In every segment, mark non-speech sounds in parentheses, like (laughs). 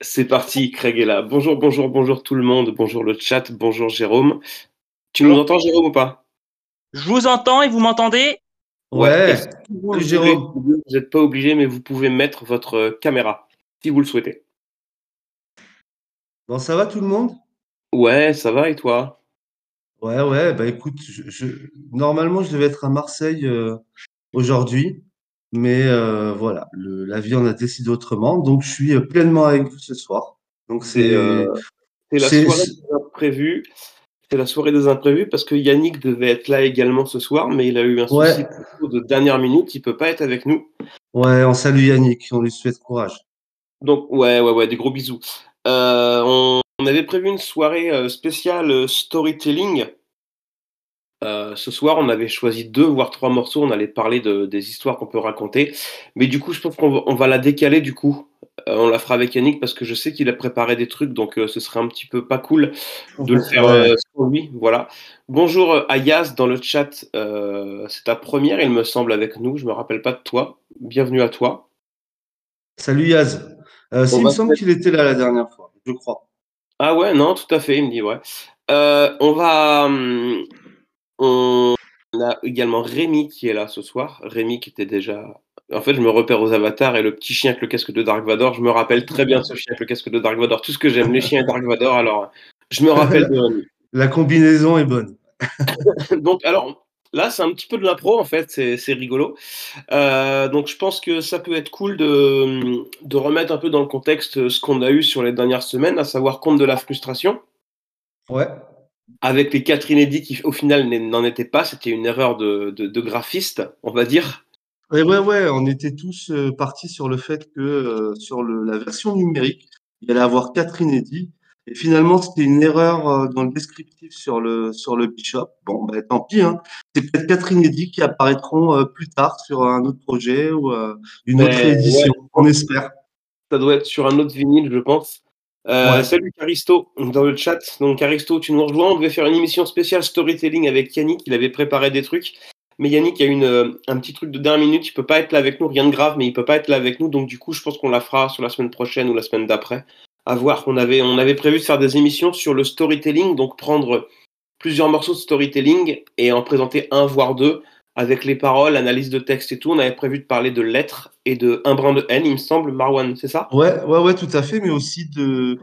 C'est parti, Craig est là. Bonjour, bonjour, bonjour tout le monde. Bonjour le chat. Bonjour Jérôme. Tu nous entends, Jérôme, ou pas? Je vous entends et vous m'entendez? Ouais. Vous Jérôme. Vous n'êtes pas obligé, mais vous pouvez mettre votre caméra si vous le souhaitez. Bon, ça va tout le monde? Ouais, ça va et toi? Ouais, ouais, bah écoute, je, je- normalement je devais être à Marseille euh, aujourd'hui, mais euh, voilà, le- la vie en a décidé autrement, donc je suis pleinement avec vous ce soir. Donc C'est euh, la soirée des imprévus. C'est la soirée des imprévus parce que Yannick devait être là également ce soir, mais il a eu un souci ouais, perso de dernière minute. Il peut pas être avec nous. ouais, on salue Yannick, on lui souhaite courage. Donc, ouais, ouais, ouais, des gros bisous. Euh, on, on avait prévu une soirée spéciale storytelling. Euh, ce soir, on avait choisi deux voire trois morceaux. On allait parler de, des histoires qu'on peut raconter. Mais du coup, je pense qu'on va, on va la décaler du coup. Euh, on la fera avec Yannick parce que je sais qu'il a préparé des trucs, donc euh, ce serait un petit peu pas cool de le faire sans lui. Voilà. Bonjour Ayaz dans le chat. C'est ta première, il me semble, avec nous. Je me rappelle pas de toi. Bienvenue à toi. Salut Yaz. S'il me va semble qu'il était là la dernière fois, je crois. Ah ouais, non, tout à fait, il me dit ouais. On va. On a également Rémi qui est là ce soir. Rémi qui était déjà. En fait, je me repère aux avatars et le petit chien avec le casque de Dark Vador. Je me rappelle très bien de ce chien avec le casque de Dark Vador. Tout ce que j'aime, les chiens et Dark Vador. Alors, je me rappelle de Rémi. (laughs) La combinaison est bonne. (laughs) Donc, alors, là, c'est un petit peu de l'impro en fait. C'est c'est rigolo. Euh, donc, je pense que ça peut être cool de, de remettre un peu dans le contexte ce qu'on a eu sur les dernières semaines, à savoir compte de la frustration. Ouais. Avec les quatre inédits qui au final n'en étaient pas, c'était une erreur de, de, de graphiste, on va dire. Ouais, ouais, on était tous euh, partis sur le fait que euh, sur le, la version numérique, il allait avoir quatre inédits. Et finalement, c'était une erreur euh, dans le descriptif sur le sur le Bishop. Bon, ben tant pis. Hein. C'est peut-être quatre inédits qui apparaîtront euh, plus tard sur un autre projet ou euh, une autre édition. On espère. Ça doit être sur un autre vinyle, je pense. Euh, Ouais. Salut Caristo dans le chat. Donc Caristo, tu nous rejoins. On devait faire une émission spéciale storytelling avec Yannick. Il avait préparé des trucs. Mais Yannick a une, euh, un petit truc de dernière minute. Il peut pas être là avec nous. Rien de grave, mais il peut pas être là avec nous. Donc du coup, je pense qu'on la fera sur la semaine prochaine ou la semaine d'après. À voir. On avait, on avait prévu de faire des émissions sur le storytelling. Donc prendre plusieurs morceaux de storytelling et en présenter un voire deux avec les paroles, analyse de texte et tout. On avait prévu de parler de lettres et de un brin de haine, il me semble, Marwan, c'est ça? Ouais, ouais, ouais, tout à fait, mais aussi de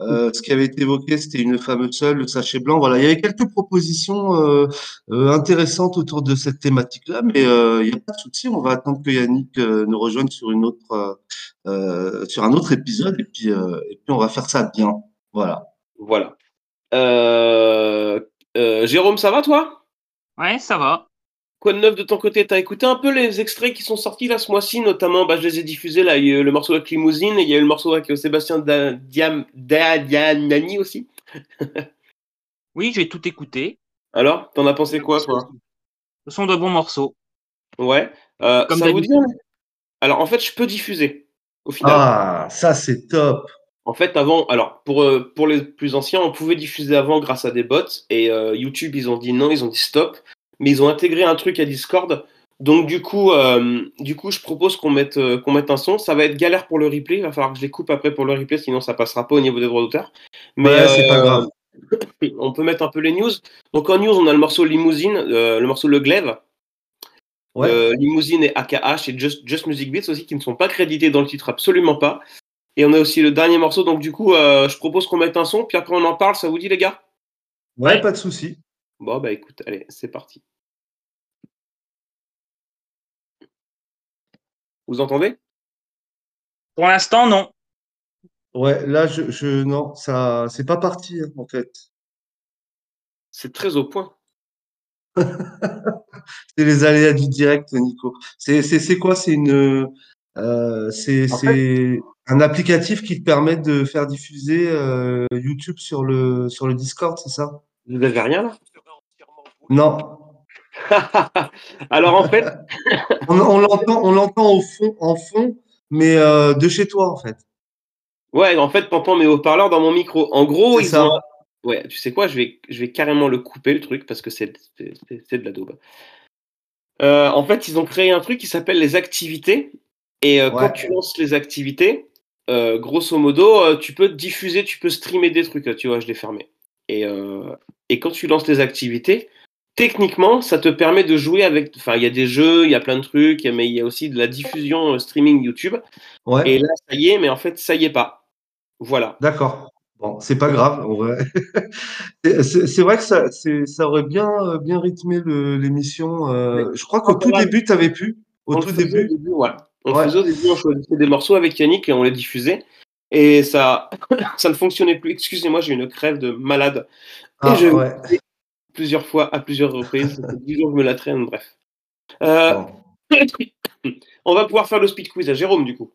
euh, ce qui avait été évoqué, c'était une fameuse seule, le sachet blanc. Voilà, il y avait quelques propositions euh, euh, intéressantes autour de cette thématique-là, mais euh, il n'y a pas de souci, on va attendre que Yannick euh, nous rejoigne sur une autre, sur un autre épisode, et puis, euh, et puis on va faire ça bien. Voilà. Voilà. Euh, euh, Jérôme, ça va toi? Ouais, ça va. Quoi de neuf de ton côté? T'as écouté un peu les extraits qui sont sortis là ce mois-ci, notamment, bah, je les ai diffusés là. Il y a eu le morceau avec Limousine et il y a eu le morceau avec euh, Sébastien Da- Diam- Da- Dianani aussi. (laughs) Oui, j'ai tout écouté. Alors, t'en as pensé quoi toi? Ce sont de bons morceaux. Ouais. Euh, Comme ça vous dit Alors, en fait, je peux diffuser au final. Ah, ça c'est top. En fait, avant, alors pour, euh, pour les plus anciens, on pouvait diffuser avant grâce à des bots et euh, YouTube, ils ont dit non, ils ont dit stop, mais ils ont intégré un truc à Discord. Donc du coup, euh, du coup, je propose qu'on mette euh, qu'on mette un son. Ça va être galère pour le replay. Il va falloir que je les coupe après pour le replay, sinon ça passera pas au niveau des droits d'auteur. Mais Ouais, c'est pas euh, grave. (laughs) on peut mettre un peu les news. Donc en news, on a le morceau Limousine, le morceau Le Glaive, Ouais. Limousine et AKH et Just, Just Music Beats aussi qui ne sont pas crédités dans le titre, absolument pas. Et on a aussi le dernier morceau, donc du coup, euh, je propose qu'on mette un son, puis après on en parle, ça vous dit les gars? Ouais, pas de souci. Bon, bah écoute, allez, c'est parti. Vous entendez? Pour l'instant, non. Ouais, là je, je non, ça c'est pas parti hein, en fait. C'est très au point. (laughs) C'est les aléas du direct, Nico. C'est quoi? C'est une euh, c'est un applicatif qui te permet de faire diffuser euh, YouTube sur le sur le Discord, c'est ça? Vous avez rien là? Non, (laughs) Alors en fait, (laughs) on, on l'entend on l'entend au fond en fond, mais euh, de chez toi en fait. ouais, en fait, t'entends mes haut-parleurs dans mon micro. En gros, ils ça. ont. Ouais, tu sais quoi, je vais, je vais carrément le couper le truc parce que c'est de la daube. Euh, en fait, ils ont créé un truc qui s'appelle les activités. Et euh, Ouais. quand tu lances les activités, euh, grosso modo, tu peux diffuser, tu peux streamer des trucs. Tu vois, je l'ai fermé. Et, et quand tu lances tes activités, techniquement, ça te permet de jouer avec. Enfin, il y a des jeux, il y a plein de trucs, mais il y a aussi de la diffusion euh, streaming YouTube. Ouais, Et là, ça y est, mais en fait, ça y est pas. Voilà. d'accord. Bon, c'est pas grave. (laughs) C'est vrai que ça, ça aurait bien, euh, bien rythmé l'émission. euh, je crois qu'au tout début, tu avais pu. Au On tout début. au début. On Ouais. faisait au début, on choisissait des morceaux avec Yannick et on les diffusait. Et ça, (coughs) ça ne fonctionnait plus. Excusez-moi, j'ai une crève de malade. Ah, et je ouais. Plusieurs fois, à plusieurs reprises. Ça fait 10 jours que je me la traîne, bref. Euh, Bon. (coughs) on va pouvoir faire le speed quiz à Jérôme, du coup.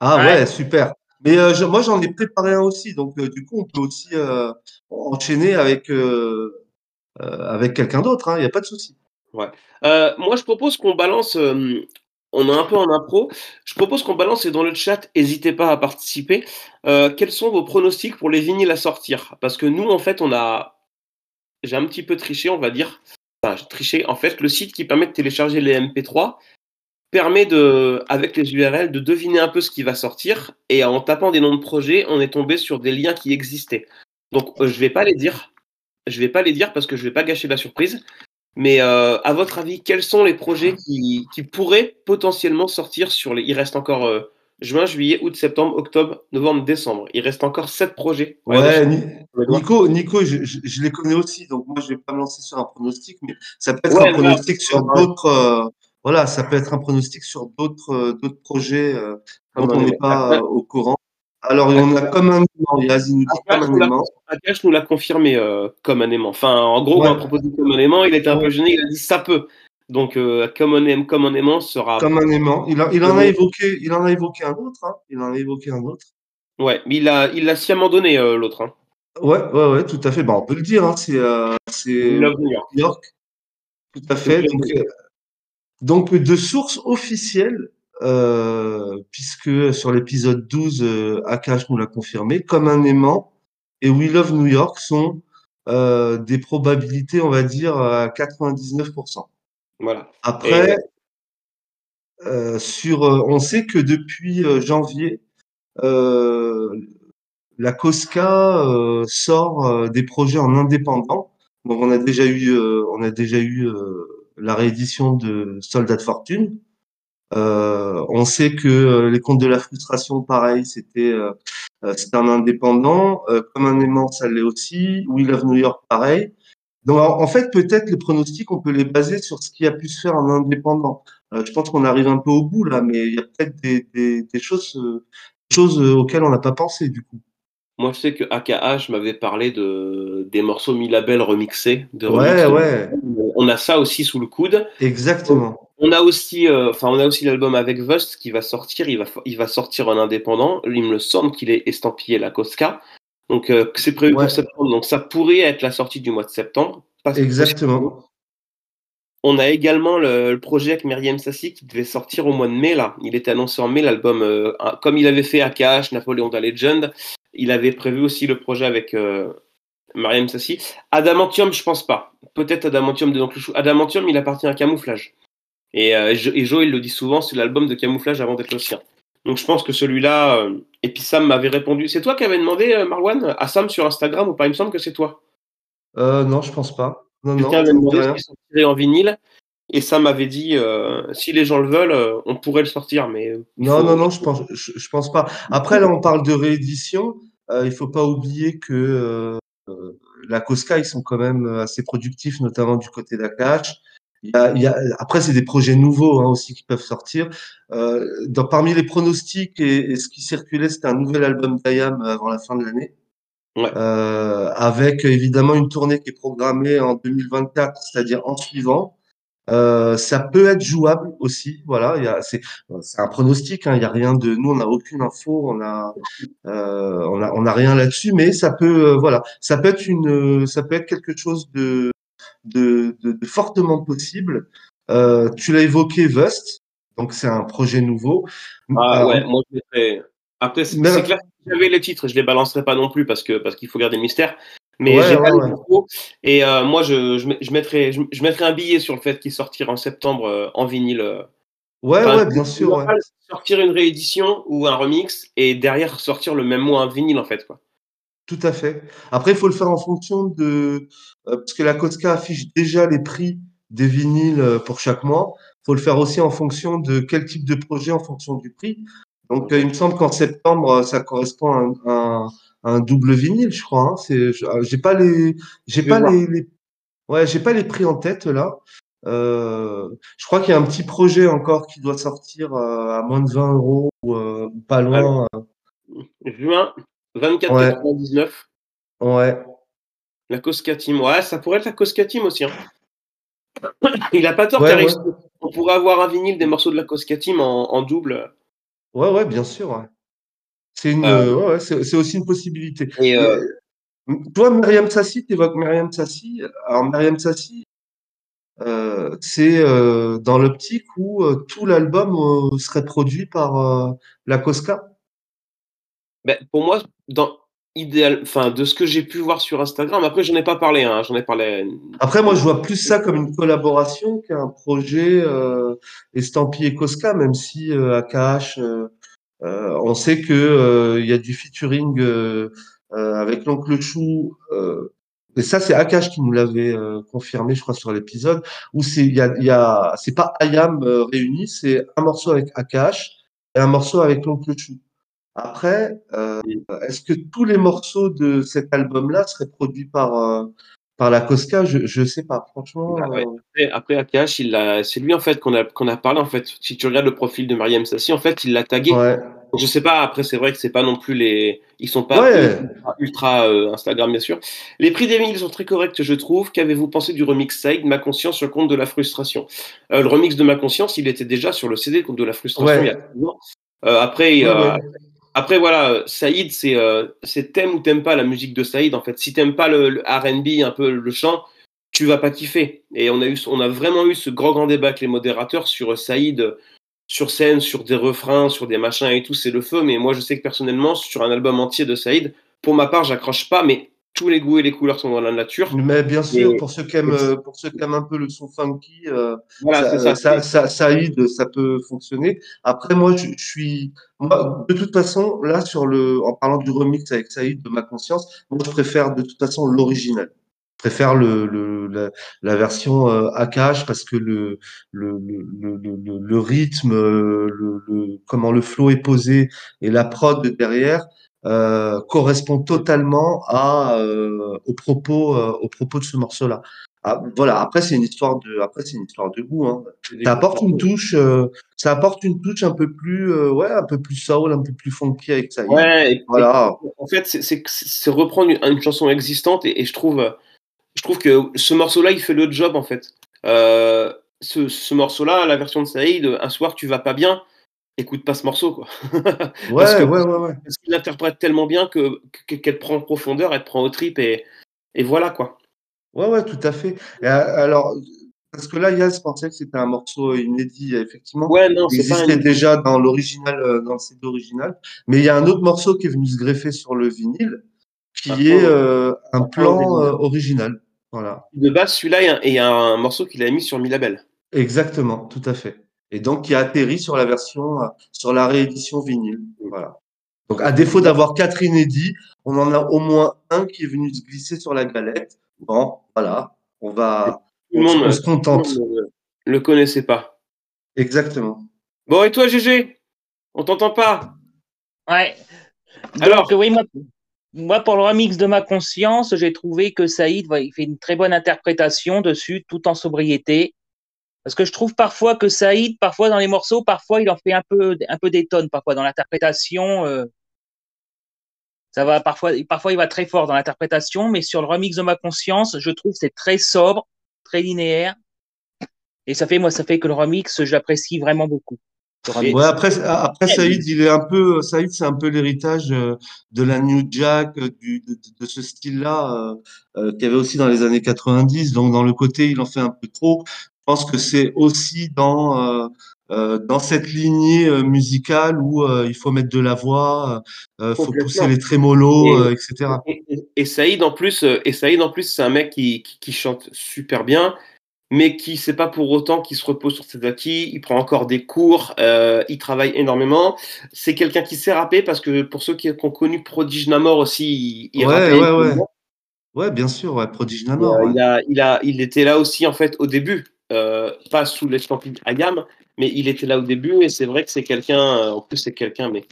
Ah Ouais. ouais, super. Mais euh, je- moi, j'en ai préparé un aussi. Donc, euh, du coup, on peut aussi euh, enchaîner avec, euh, euh, avec quelqu'un d'autre. Il n'y a pas de souci. Euh, moi, je propose qu'on balance. euh, on est un peu en impro. Je propose qu'on balance et dans le chat, n'hésitez pas à participer. Euh, quels sont vos pronostics pour les vinyles à sortir Parce que nous, en fait, on a. J'ai un petit peu triché, on va dire. Enfin, triché. En fait, le site qui permet de télécharger les MP3 permet de, avec les URL, de deviner un peu ce qui va sortir. Et en tapant des noms de projets, on est tombé sur des liens qui existaient. Donc, euh, je vais pas les dire. Je vais pas les dire parce que je vais pas gâcher la surprise. Mais euh, à votre avis, quels sont les projets qui, qui pourraient potentiellement sortir sur les. Il reste encore euh, juin, juillet, août, septembre, octobre, novembre, décembre. Il reste encore sept projets. Ouais, Ni- Ouais, Nico, Nico je, je- je les connais aussi. Donc, moi, je vais pas me lancer sur un pronostic, mais ça peut être Ouais, un là, pronostic sur d'autres. euh, voilà, ça peut être un pronostic sur d'autres euh, d'autres projets euh, dont on n'est pas euh, au courant. Alors, on a comme un aimant. Il y a Asie nous dit comme un aimant. Akash nous l'a confirmé comme un aimant. Enfin, en gros, Ouais. on a proposé comme un aimant. Il était un peu gêné. Il a dit ça peut. Donc, euh, comme, un aimant, comme un aimant sera. Comme un aimant. Il, a- il en a évoqué, il en a évoqué un autre. hein. Il en a évoqué un autre. Ouais, mais il a, il l'a sciemment donné, euh, l'autre. Hein. Ouais, ouais, ouais, tout à fait. Bah, on peut le dire. Hein. C'est euh, l'a New York. York. Tout à fait. Donc, euh, donc de sources officielles, euh, puisque sur l'épisode 12, euh, Akash nous l'a confirmé, comme un aimant et We Love New York sont des probabilités, on va dire, à 99%. Voilà. Après, euh, sur, euh, on sait que depuis euh, janvier, euh, la Cosca euh, sort euh, des projets en indépendant. Donc on a déjà eu, euh, on a déjà eu euh, la réédition de Soldats de Fortune. Euh, on sait que euh, les contes de la frustration, pareil, c'était c'était un indépendant. Euh, comme un aimant, ça l'est aussi. We Love New York, pareil. Donc en fait, peut-être les pronostics, on peut les baser sur ce qui a pu se faire en indépendant. Euh, je pense qu'on arrive un peu au bout là, mais il y a peut-être des, des, des choses, euh, choses euh, auxquelles on n'a pas pensé du coup. Moi, je sais que AKH m'avait parlé de, des morceaux mi-label remixés. De Ouais, ouais, On a ça aussi sous le coude. exactement. On a aussi, euh, enfin, on a aussi l'album avec Vust qui va sortir. Il va, il va sortir en indépendant. Il me semble qu'il est estampillé la Cosca. Donc, euh, c'est prévu Ouais. pour septembre. Donc, ça pourrait être la sortie du mois de septembre. Exactement. On a également le, le projet avec Myriam Sassi qui devait sortir au mois de mai. Là, il était annoncé en mai l'album, euh, comme il avait fait AKH, Napoléon da Legend. Il avait prévu aussi le projet avec euh, Mariam Sassi. Adamantium, je pense pas. Peut-être Adamantium de l'oncle Chou. Adamantium, il appartient à Camouflage. Et, euh, et Joe, il le dit souvent, c'est l'album de Camouflage avant d'être le sien. Donc je pense que celui-là. euh, et puis Sam m'avait répondu. C'est toi qui avais demandé, euh, Marwan, à Sam sur Instagram ou pas? Il me semble que c'est toi. Euh, non, je pense pas. Non, Quelqu'un avait demandé s'il sortirait en vinyle. Et Sam m'avait dit, si les gens le veulent, on pourrait le sortir. Mais Non, faut- non, non, je pense, je, je pense pas. Après, là, on parle de réédition. Il faut pas oublier que la Cosca, ils sont quand même assez productifs, notamment du côté d'Akash. Il y a, il y a, après, c'est des projets nouveaux hein, aussi qui peuvent sortir. Euh, dans, parmi les pronostics et, et ce qui circulait, c'était un nouvel album d'Ayam avant la fin de l'année. Ouais. Euh, avec évidemment une tournée qui est programmée en 2024, c'est-à-dire en suivant. Euh, ça peut être jouable aussi, voilà. C'est, un pronostic, hein, il y a rien de, nous on n'a aucune info, on a, euh, on a, on a rien là-dessus, mais ça peut, euh, voilà, ça peut être une, ça peut être quelque chose de, de, de, de fortement possible. Euh, tu l'as évoqué, Vust, donc c'est un projet nouveau. Ah Alors, ouais, moi je mettrais. Après, c'est Mais- clair que si j'avais les titres, je les balancerais pas non plus parce que parce qu'il faut garder le mystère. Mais Ouais, j'ai ouais, pas ouais. les infos. Et euh, moi, je, je, met- je un billet sur le fait qu'il sortira en septembre euh, en vinyle. euh, Ouais, Enfin, ouais, bien sûr. normal sortir une réédition ou un remix et derrière sortir le même mois un vinyle en fait quoi. Tout à fait. Après, il faut le faire en fonction de... euh, parce que la Cosca affiche déjà les prix des vinyles euh, pour chaque mois. Il faut le faire aussi en fonction de quel type de projet, en fonction du prix. Donc, euh, il me semble qu'en septembre, ça correspond à un, à double vinyle, je crois. Hein. C'est, euh, j'ai pas les, j'ai pas les, les- ouais, j'ai pas les prix en tête là. Euh, je crois qu'il y a un petit projet encore qui doit sortir euh, à moins de 20 euros ou, euh, pas loin. Juin. 24,99 Ouais. la Cosca Team. Ouais, ça pourrait être la Cosca Team aussi. hein. Il a pas tort, Ouais. On pourrait avoir un vinyle des morceaux de la Cosca Team en, en double. Ouais, ouais, bien sûr. ouais. C'est une, Euh, c'est aussi une possibilité. Et euh, toi, Myriam Sassi, tu évoques Myriam Sassi. Alors, Myriam Sassi, euh, c'est euh, dans l'optique où euh, tout l'album serait produit par la Cosca? Ben, pour moi, dans idéal, enfin de ce que j'ai pu voir sur Instagram. Après, j'en ai pas parlé. Hein, j'en ai parlé. Après, moi, je vois plus ça comme une collaboration qu'un projet euh, estampillé Cosca, même si euh, euh, euh, on sait que il y a du featuring avec l'oncle Chou. Et ça, c'est Akash qui nous l'avait confirmé, je crois, sur l'épisode, où c'est y a, il y a c'est pas Ayam réuni, c'est un morceau avec Akash et un morceau avec l'oncle Chou. Après, euh, est-ce que tous les morceaux de cet album-là seraient produits par euh, par la Cosca Je je sais pas, franchement. Bah ouais. euh, Après, AKH, c'est lui en fait qu'on a qu'on a parlé en fait. Si tu regardes le profil de Mariam Sassi, en fait, il l'a tagué. ouais. Je sais pas. Après, c'est vrai que c'est pas non plus les. Ils sont pas Ouais. ultra, ultra, euh, Instagram bien sûr. Les prix des vinyles sont très corrects, je trouve. Qu'avez-vous pensé du remix Side, Ma conscience sur le compte de la frustration? Euh, Le remix de Ma conscience, il était déjà sur le CD compte de la frustration il y a. Euh, après, Ouais, euh, ouais. Après voilà, euh, Saïd, c'est euh, c'est t'aimes ou t'aimes pas la musique de Saïd. En fait, si t'aimes pas le, R&B, un peu le chant, tu vas pas kiffer. Et on a on a vraiment eu ce grand grand débat avec les modérateurs sur euh, Saïd sur scène, sur des refrains, sur des machins et tout, c'est le feu. Mais moi, je sais que personnellement, sur un album entier de Saïd, pour ma part, j'accroche pas. Mais tous les goûts et les couleurs sont dans la nature. Mais bien sûr, Et- pour ceux qui aiment, pour ceux qui aiment un peu le son funky, euh, Voilà, ça, ça. ça, ça, ça aide, ça peut fonctionner. Après, moi, je, je suis, moi, de toute façon, là, sur le, en parlant du remix avec Saïd de ma conscience, moi, je préfère de toute façon l'original. Je préfère le, le, la, la version euh, Akash parce que le, le, le, le, le, rythme, euh, le, le, comment le flow est posé et la prod derrière, euh, correspond totalement à, euh, aux propos, euh, aux propos de ce morceau-là. Ah, voilà. Après, c'est une histoire de, après, c'est une histoire de goût. Hein. Ça apporte une touche, euh, ça apporte une touche un peu plus, euh, ouais, un peu plus soul, un peu plus funky avec ça. Ouais, et- Voilà. et en fait, c'est- reprendre une, une chanson existante et, et je trouve, je trouve que ce morceau-là, il fait le job en fait. Ce, ce morceau-là, la version de Saïd, un soir tu vas pas bien, écoute pas ce morceau quoi. (laughs) Ouais, Parce que- ouais, ouais, ouais. Parce qu'il l'interprète tellement bien que que- qu'elle prend en profondeur, elle te prend au trip et, et voilà quoi. Ouais, ouais, tout à fait. Et, euh, alors, parce que là, Yas pensait que c'était un morceau inédit, effectivement. Ouais, non, Il c'est pas existait un... déjà dans l'original, euh, dans le CD original. Mais il y a un autre morceau qui est venu se greffer sur le vinyle, qui Par est contre, euh, un par plan euh, original. Voilà. de base. Celui-là, il y a- et il y a un morceau qu'il a mis sur Milabel. Exactement, tout à fait. Et donc, qui a atterri sur la version, euh, sur la réédition vinyle. Voilà. Donc, à défaut d'avoir quatre inédits, on en a au moins un qui est venu se glisser sur la galette. Bon, voilà. On va, Tout le on, monde, on se tout le contente. monde ne le connaissait pas. Exactement. Bon, et toi, GG On t'entend pas? Ouais. Donc, Alors oui, moi, moi, pour le remix de ma conscience, j'ai trouvé que Saïd, ouais, il fait une très bonne interprétation dessus, tout en sobriété. Parce que je trouve parfois que Saïd, parfois dans les morceaux, parfois il en fait un peu, un peu des tonnes, parfois dans l'interprétation. euh, parfois, parfois il va très fort dans l'interprétation, mais sur le remix de ma conscience, je trouve c'est très sobre, très linéaire. Et ça fait, moi, ça fait que le remix, j'apprécie vraiment beaucoup. Après, Saïd, il est un peu, Saïd, c'est un peu l'héritage euh, de la New Jack, euh, de, ce style-là, qu'il y avait aussi dans les années 90. Donc, dans le côté, il en fait un peu trop. Je pense que c'est aussi dans, euh, euh, dans cette lignée euh, musicale où il faut mettre de la voix, euh, faut pousser les trémolos, Et- etc. Et, et- et Saïd en plus, et Saïd en plus, c'est un mec qui, qui, qui chante super bien. mais qui c'est pas pour autant qu'il se repose sur ses acquis. Il prend encore des cours, euh, il travaille énormément. C'est quelqu'un qui sait rapper parce que pour ceux qui ont connu Prodige Namor aussi, il, il ouais, ouais, ouais. ouais, bien sûr, ouais, Prodige Namor. Euh, il, a, il, a, il était là aussi en fait au début, euh, pas sous les de Ayam, mais il était là au début et c'est vrai que c'est quelqu'un. En plus, c'est quelqu'un, mais,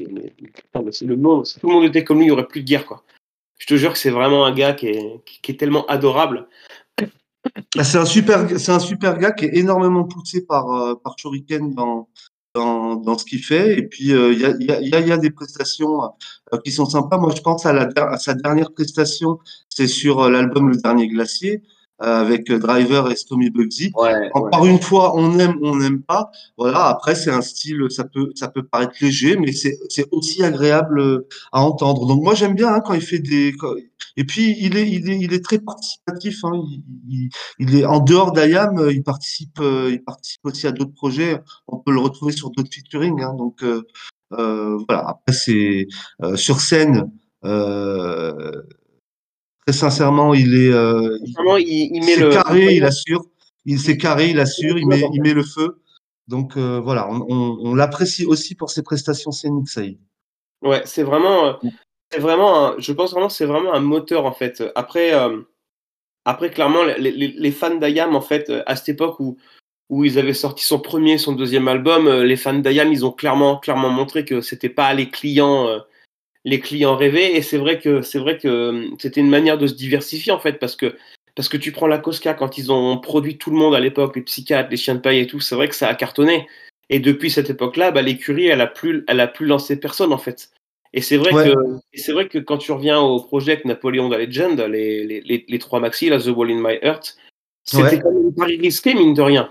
c'est le mot. Si tout le monde était comme lui, il n'y aurait plus de guerre, quoi. Je te jure que c'est vraiment un gars qui est, tellement adorable. Ah, c'est un super, c'est un super gars qui est énormément poussé par euh, par Shuriken dans dans, dans ce qu'il fait. Et puis euh, il y, a, y, y, a, des prestations euh, qui sont sympas. Moi, je pense à sa dernière prestation, c'est sur l'album Le Dernier Glacier. Euh, avec Driver et Stomy Bugsy. Ouais, Par une fois, on aime, on n'aime pas. Voilà. Après, c'est un style, ça peut, ça peut paraître léger, mais c'est, c'est aussi agréable euh, à entendre. Donc moi, j'aime bien hein, quand il fait des. Et puis, il est, il est, il est très participatif. Hein. Il, il, est en dehors d'Ayam, euh, il participe, il participe aussi à d'autres projets. On peut le retrouver sur d'autres featuring. Hein. Donc euh, voilà. Après, c'est sur scène. Euh, Très sincèrement, il est, euh, il, met le carré, il assure. Il s'est carré, il assure, il met, il met le feu. Donc euh, voilà, on, on, l'apprécie aussi pour ses prestations scéniques, Saïd. Ouais, c'est vraiment, euh, c'est vraiment, un, je pense vraiment, c'est vraiment un moteur en fait. Après, euh, après clairement, les, les, les fans d'Ayam en fait, à cette époque où où ils avaient sorti son premier, son deuxième album, les fans d'Ayam, ils ont clairement, clairement montré que c'était pas les clients les clients rêvaient. Et c'est vrai que c'est vrai que hum, c'était une manière de se diversifier en fait, parce que parce que tu prends la Cosca quand ils ont produit tout le monde à l'époque, les psychiatres, les chiens de paille et tout, c'est vrai que ça a cartonné. Et depuis cette époque-là, bah, l'écurie, elle a plus, elle a plus lancé personne en fait. Et c'est vrai que, c'est vrai que quand tu reviens au projet Napoléon de Legend, les, les, les, trois maxi, la The Wall in My Heart, c'était quand même un pari risqué mine de rien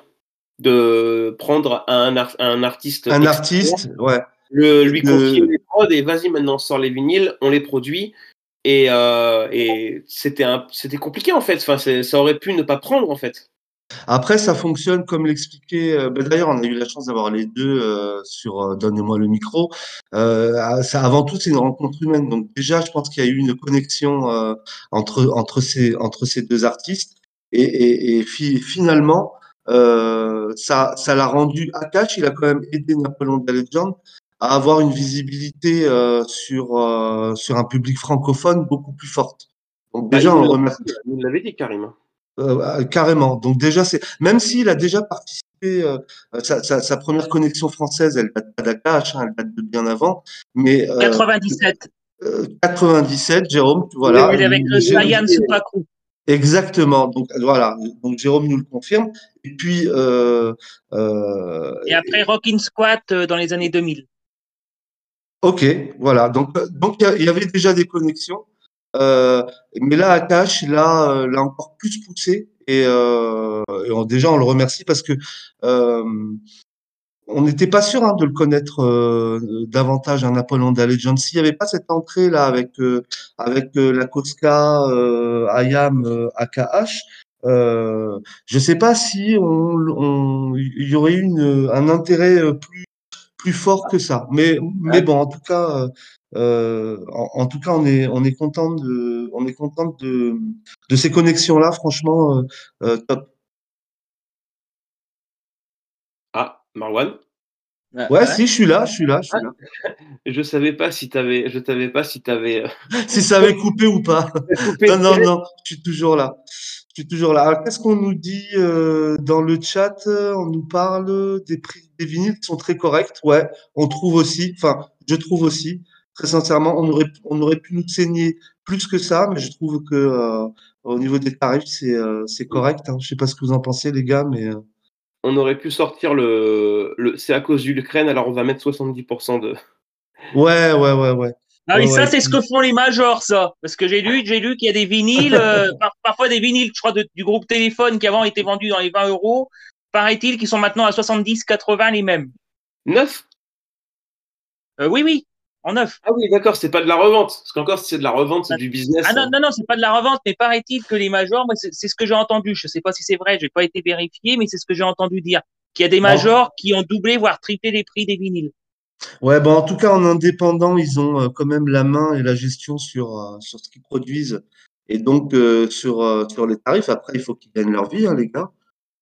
de prendre un, un artiste. Un artiste, ouais le, lui confier les prods et vas-y maintenant sort les vinyles, on les produit. Et, euh, et c'était c'était compliqué en fait. Enfin, ça aurait pu ne pas prendre en fait. Après, ça fonctionne comme l'expliquait. Euh, ben, D'ailleurs, on a eu la chance d'avoir les deux euh, sur euh, Donnez-moi le micro. Ça, avant tout, c'est une rencontre humaine. Donc déjà, je pense qu'il y a eu une connexion entre entre ces entre ces deux artistes. Et, et, et fi finalement, ça ça l'a rendu Akash. Il a quand même aidé Napoléon de la Legend à avoir une visibilité euh, sur, euh, sur un public francophone beaucoup plus forte. Donc bah, déjà, on remercie. Vous l'avez dit carrément. Euh, euh, carrément. Donc déjà, c'est même s'il a déjà participé, euh, sa, sa, sa, première connexion française, elle date pas d'Akash, hein, elle date de bien avant, mais 97. 97, Jérôme, voilà. Oui, avec le Sayan Supaku. Exactement. Donc voilà. Donc Jérôme nous le confirme. Et puis. Euh, euh, et après Rockin' Squat dans les années 2000. Ok, voilà. Donc, euh, donc il y avait déjà des connexions, euh, mais là, Akash, là, euh, l'a encore plus poussé et, euh, déjà on le remercie parce que euh, on n'était pas sûr hein, de le connaître euh, davantage, un Napoléon d'Allegence. S'il n'y avait pas cette entrée là avec avec la Koska, Ayam, AKH. Je ne sais pas si on, il y aurait eu un intérêt plus plus fort que ça. Mais, mais bon, en tout cas, euh, en, en, tout cas, on est, on est content de, on est content de, de ces connexions-là. Franchement, euh, euh, top. Ah, Marwan? Ouais, ouais, si, je suis là, je suis là, je suis là. je savais pas si t'avais, je savais pas si t'avais. (laughs) si ça avait coupé ou pas. (laughs) non, non, non, je suis toujours là. Je suis toujours là. Qu'est-ce qu'on nous dit euh, dans le chat On nous parle des prix des vinyles qui sont très corrects. Ouais, on trouve aussi. Enfin, je trouve aussi. Très sincèrement, on aurait, on aurait pu nous saigner plus que ça, mais je trouve que euh, au niveau des tarifs, c'est euh, correct. Hein. Je sais pas ce que vous en pensez, les gars, mais. Euh. On aurait pu sortir le, le c'est à cause du l'Ukraine, alors on va mettre 70% de. Ouais, ouais, ouais, ouais. Ah oui, ouais, ça, c'est ce que font les majors, ça. Parce que j'ai lu, j'ai lu qu'il y a des vinyles, euh, (laughs) par, parfois des vinyles, je crois, de, du groupe Téléphone qui avant étaient vendus dans les 20 euros. Paraît-il qui sont maintenant à 70, 80 les mêmes. Neuf? Euh, Oui, oui, en neuf. Ah oui, d'accord, c'est pas de la revente. Parce qu'encore, si c'est de la revente, c'est du business. Ah non, non, non, c'est pas de la revente, mais paraît-il que les majors, c'est ce que j'ai entendu. Je sais pas si c'est vrai, j'ai pas été vérifié, mais c'est ce que j'ai entendu dire. Qu'il y a des majors qui ont doublé, voire triplé les prix des vinyles. Ouais, bon, en tout cas, en indépendant, ils ont euh, quand même la main et la gestion sur, euh, sur ce qu'ils produisent et donc euh, sur, sur les tarifs. Après, il faut qu'ils gagnent leur vie, hein, les gars.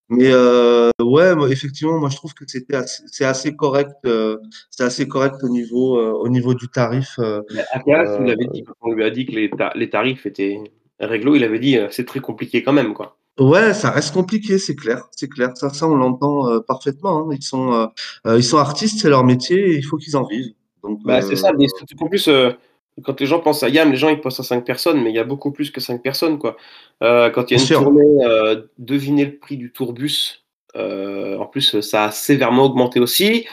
Mais euh, ouais, moi, effectivement, moi je trouve que c'était assez- c'est assez correct, euh, c'est assez correct au niveau euh, au niveau du tarif. Mais Akaras, il avait dit, quand on lui a dit que les, ta- les tarifs étaient réglo, il avait dit euh, c'est très compliqué quand même, quoi. Ouais, ça reste compliqué, c'est clair, c'est clair. Ça, ça on l'entend euh, parfaitement. hein. Ils sont euh, euh, ils sont artistes, c'est leur métier, et il faut qu'ils en vivent. Donc Bah, c'est ça, mais surtout qu'en plus, euh, quand les gens pensent à YAM, les gens ils pensent à 5 personnes, mais il y a beaucoup plus que 5 personnes, quoi. Euh, quand il y a Bien une sûr. tournée, euh, devinez le prix du tourbus. Euh, en plus, ça a sévèrement augmenté aussi.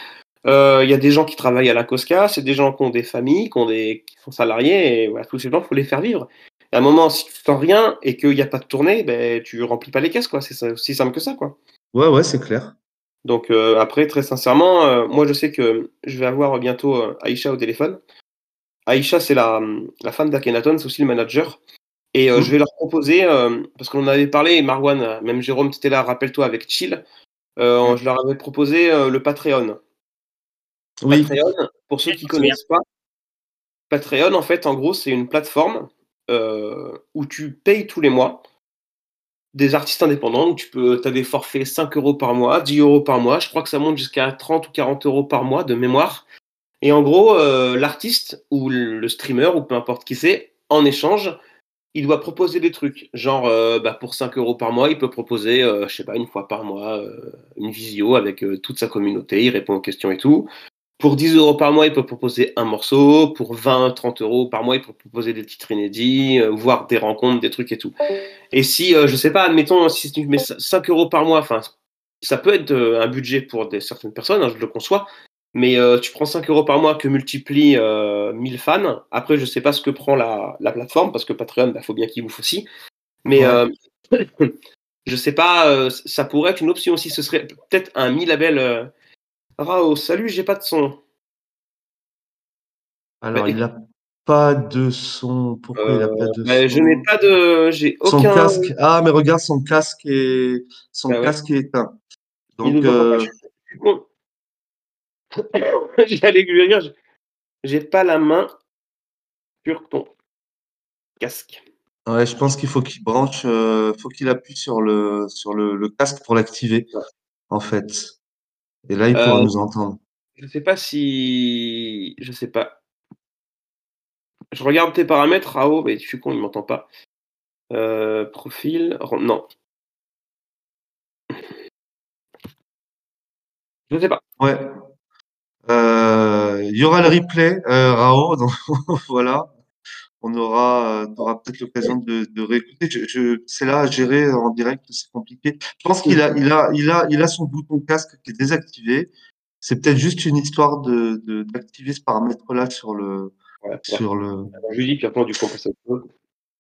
Euh, Il y a des gens qui travaillent à la Cosca, c'est des gens qui ont des familles, qui, ont des, qui sont salariés, et voilà, tous ces gens, il faut les faire vivre. Et à un moment, si tu fais rien et qu'il n'y a pas de tournée, ben, tu remplis pas les caisses, quoi. C'est aussi simple que ça, quoi. ouais, ouais, c'est clair. Donc euh, après, très sincèrement, euh, moi je sais que je vais avoir bientôt euh, Aïcha au téléphone. Aïcha, c'est la, la femme d'Akhenaton, c'est aussi le manager. Et euh, Mhm. je vais leur proposer, euh, parce qu'on en avait parlé, Marwan, même Jérôme, c'était là, rappelle-toi, avec Chill, euh, je leur avais proposé euh, le Patreon. Oui, Patreon, pour ceux qui c'est connaissent pas, Patreon, en fait, en gros, c'est une plateforme où tu payes tous les mois des artistes indépendants, où tu peux, as des forfaits 5 euros par mois, 10 euros par mois, je crois que ça monte jusqu'à 30 ou 40 euros par mois de mémoire. Et en gros, euh, l'artiste ou le streamer, ou peu importe qui c'est, en échange, il doit proposer des trucs. Genre, euh, bah, pour 5 euros par mois, il peut proposer, euh, je sais pas, une fois par mois, euh, une visio avec euh, toute sa communauté, il répond aux questions et tout. Pour 10 euros par mois, il peut proposer un morceau. Pour 20, 30 euros par mois, il peut proposer des titres inédits, euh, voire des rencontres, des trucs et tout. Et si, euh, je sais pas, admettons, si tu mets 5 euros par mois, enfin, ça peut être euh, un budget pour des, certaines personnes, hein, je le conçois, mais euh, tu prends 5 euros par mois que multiplie euh, 1000 fans. Après, je sais pas ce que prend la, la plateforme, parce que Patreon, il bah, faut bien qu'il bouffe aussi. Mais Ouais. euh, (coughs) je sais pas, ça pourrait être une option aussi. Ce serait peut-être un mi-label. Euh... Rao, salut, j'ai pas de son. Alors, Bah, il a pas de son. Pourquoi il a pas Euh, de bah, je son? n'ai pas de. J'ai Son aucun. casque. Ah, mais regarde, son casque est son Bah ouais. casque est éteint. Donc, euh. (laughs) J'allais lui dire, j'ai- j'ai pas la main sur ton casque. ouais, je pense qu'il faut qu'il branche, euh, faut qu'il appuie sur le sur le, le casque pour l'activer, Ouais. en fait. Et là, il pourra Euh, nous entendre. Je sais pas si. Je sais pas. Je regarde tes paramètres, Rao, mais je suis con, il m'entend pas. Euh, profil. Non. Je sais pas. Ouais. Euh, il y aura le replay, Rao. (laughs) Donc voilà. On aura, tu auras peut-être l'occasion de, de réécouter. Je, je, c'est là à gérer en direct, c'est compliqué. Je pense qu'il a, il a, il a, il a son bouton casque qui est désactivé. C'est peut-être juste une histoire de, de, d'activer ce paramètre-là sur le, ouais. sur le. Alors, dis, puis après, du coup.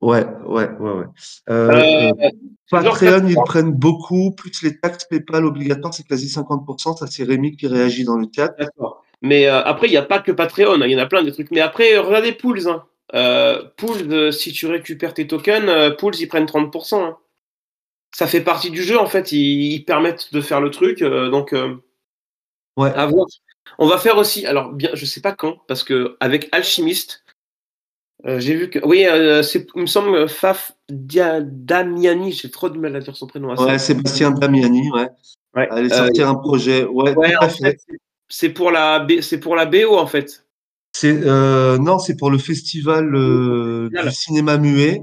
Ouais, ouais, ouais, ouais. Euh, Euh, euh, Patreon, ils quatre- prennent beaucoup, plus les taxes PayPal obligatoires, c'est quasi 50%. Ça, c'est Rémi qui réagit dans le chat. D'accord. Mais euh, après, il n'y a pas que Patreon, hein, il y en a plein de trucs. Mais après, euh, regardez Pools. Hein. Euh, Pools, euh, si tu récupères tes tokens, euh, Pools, ils prennent 30%. hein. Ça fait partie du jeu, en fait. Ils, ils permettent de faire le truc. euh, donc, euh, Ouais. à voir. On va faire aussi, alors, bien, je sais pas quand, parce que avec Alchimiste, j'ai vu que. Oui, c'est, il me semble, Faf Dia- Damiani, j'ai trop de mal à dire son prénom. à ça. Ouais, Sébastien Damiani, ouais. Ouais. Allez sortir un projet. Ouais, ouais, tout à en fait. fait, c'est- c'est pour, la B- c'est pour la BO, en fait. C'est euh, non, c'est pour le festival euh, du cinéma muet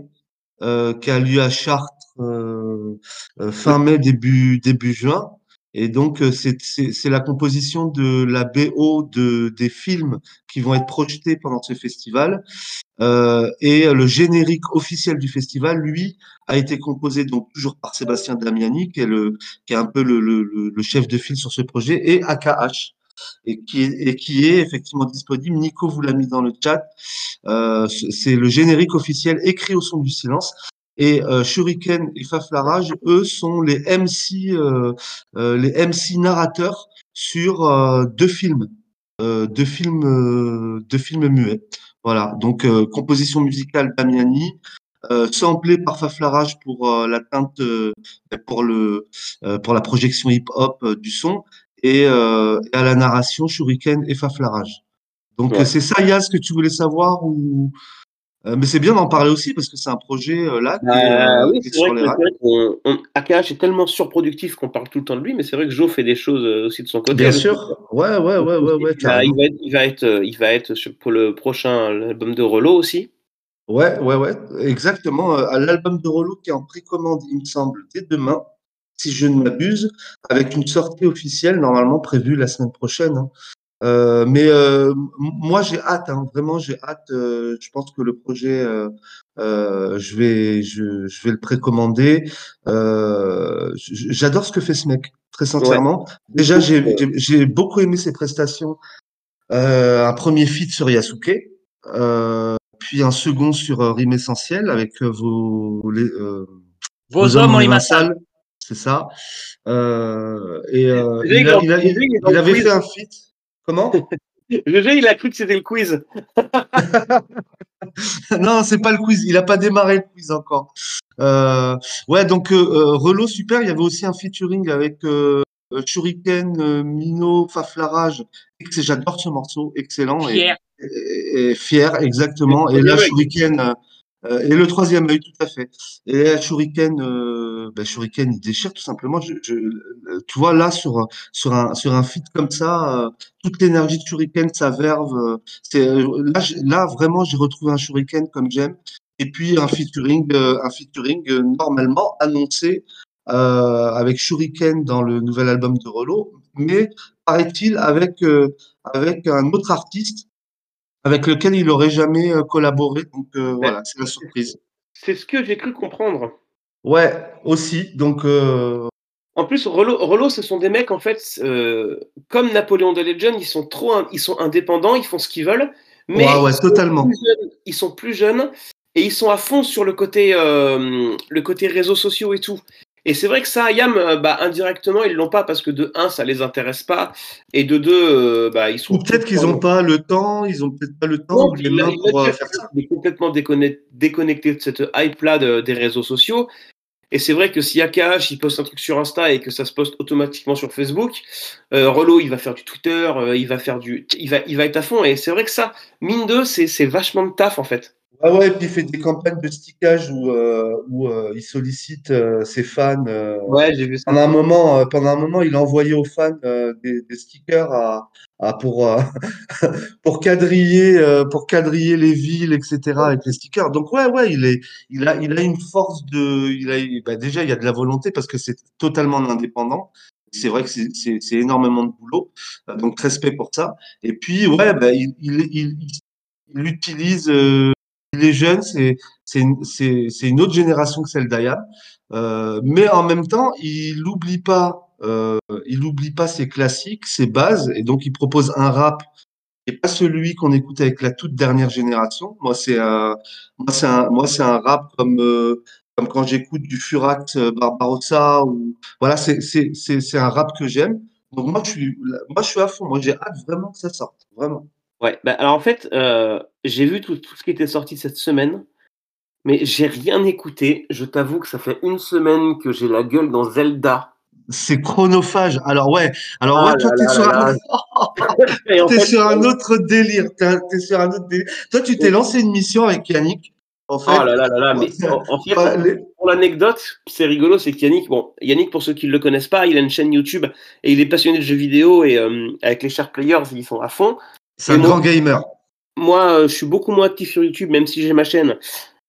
euh, qui a lieu à Chartres euh, euh, fin mai début début juin. Et donc euh, c'est la composition de la BO de des films qui vont être projetés pendant ce festival. Euh, et le générique officiel du festival, lui, a été composé donc toujours par Sébastien Damiani, qui est le qui est un peu le, le, le le chef de file sur ce projet, et AKH et qui est, effectivement disponible. Nico vous l'a mis dans le chat. Euh, c'est le générique officiel écrit au son du silence. Et euh, Shuriken et Faflarage, eux, sont les MC, euh, les MC narrateurs sur deux films, deux films, deux films muets. Voilà. Donc composition musicale Damiani, euh, par Faflarage pour l'atteinte, euh, pour le, pour la projection hip-hop du son et, euh, et à la narration Shuriken et Faflarage. Donc Ouais. c'est ça Yas que tu voulais savoir ou Euh, mais c'est bien d'en parler aussi parce que c'est un projet euh, là Bah, oui, c'est vrai que on- AKH est tellement surproductif qu'on parle tout le temps de lui, mais c'est vrai que Joe fait des choses aussi de son côté. Bien sûr. Ouais, ouais, ouais, ouais, ouais, il, va, il carrément. va être, il va être, il va être sur- pour le prochain album de Rollo aussi. Ouais, ouais, ouais, exactement. Euh, à l'album de Rollo qui est en précommande, il me semble, dès demain, si je ne m'abuse, avec une sortie officielle normalement prévue la semaine prochaine. hein. Euh, mais euh, moi, j'ai hâte, hein, vraiment, j'ai hâte. euh, je pense que le projet, euh, euh, je vais, je, je vais le précommander. Euh, j'adore ce que fait ce mec, très sincèrement. Déjà, j'ai j'ai- j'ai beaucoup aimé ses prestations. Euh, un premier feat sur Yasuke, euh, puis un second sur Rime Essentiel avec vos, les, euh, Vos hommes, massacre. sale, c'est ça. Euh, et euh, il, a- a- avait fait un feat. Comment? (laughs) GG, il a cru que c'était le quiz. (laughs) Non, c'est pas le quiz. Il a pas démarré le quiz encore. Euh, ouais, donc euh, Relo super. Il y avait aussi un featuring avec Shuriken, euh, Mino, Faflarage. J'adore ce morceau, excellent et, Pierre. et- et fier, exactement. Et là, Shuriken et le troisième œil, tout à fait. Et Shuriken, euh, ben, Shuriken, il déchire tout simplement. Euh, tu vois là sur sur un sur un feat comme ça, euh, toute l'énergie de Shuriken, sa verve. euh, euh, là, là vraiment, j'ai retrouvé un Shuriken comme j'aime. Et puis un featuring, euh, un featuring euh, normalement annoncé euh, avec Shuriken dans le nouvel album de Rollo, mais paraît-il avec euh, avec un autre artiste avec lequel il aurait jamais euh, collaboré. Donc euh, voilà, c'est la surprise. C'est ce que j'ai cru comprendre. Ouais, aussi. Donc euh, En plus, Rollo, Rollo, ce sont des mecs, en fait, euh, comme Napoléon de Legend, ils sont trop, ils sont indépendants, ils font ce qu'ils veulent, mais Ouais, ouais, ils, sont totalement. plus jeunes, ils sont plus jeunes et ils sont à fond sur le côté, le côté réseaux sociaux et tout. Et c'est vrai que ça, Yam, euh, bah, indirectement, ils l'ont pas parce que de un, ça les intéresse pas, et de deux, euh, bah, ils sont. ou peut-être qu'ils n'ont pas le temps, ils ont peut-être pas le temps Non, il il pour euh, faire ça. il est complètement déconnecté, déconnecté de cette hype-là de- des réseaux sociaux. Et c'est vrai que si AKH il poste un truc sur Insta et que ça se poste automatiquement sur Facebook, euh, Rollo il va faire du Twitter, euh, il va faire du, il va, il va être à fond. Et c'est vrai que ça, mine de, c'est, c'est vachement de taf en fait. Ouais, ouais, et puis il fait des campagnes de stickage où, euh, où euh, il sollicite euh, ses fans. Ouais, j'ai vu ça. pendant un moment, pendant un moment, il a envoyé aux fans des, des stickers à, à pour (laughs) pour quadriller pour quadriller les villes, etc. avec les stickers. Donc ouais, ouais, il est il a il a une force de il a bah, déjà il y a de la volonté parce que c'est totalement indépendant. C'est vrai que c'est énormément de boulot, donc respect pour ça. Et puis ouais, bah, il il il, il- il utilise euh, il est jeune, c'est une, autre génération que celle d'Aya. Euh, mais en même temps, il n'oublie pas, euh, pas ses classiques, ses bases, et donc il propose un rap n'est pas celui qu'on écoute avec la toute dernière génération. Moi, c'est un, un, un rap comme, euh, comme quand j'écoute du Furax Barbarossa ou voilà, c'est, c'est un rap que j'aime. Donc moi, je suis, moi, je suis à fond. Moi, j'ai hâte vraiment que ça sorte, vraiment. Ouais, bah, alors en fait, euh, j'ai vu tout, tout ce qui était sorti cette semaine, mais j'ai rien écouté. Je t'avoue que ça fait une semaine que j'ai la gueule dans Zelda. C'est chronophage. Alors ouais, alors Ah ouais, toi, t'es (laughs) sur un, sur un autre délire. T'es sur un autre délire. Toi, tu t'es lancé une mission avec Yannick. En fait, oh là là là là, mais en, en fait, Bah, les- Pour l'anecdote, c'est rigolo, c'est qu'Yannick, bon, Yannick, pour ceux qui ne le connaissent pas, il a une chaîne YouTube et il est passionné de jeux vidéo et euh, avec les Shark Players, ils sont à fond. C'est un Et moi- grand gamer. Moi, euh, je suis beaucoup moins actif sur YouTube, même si j'ai ma chaîne.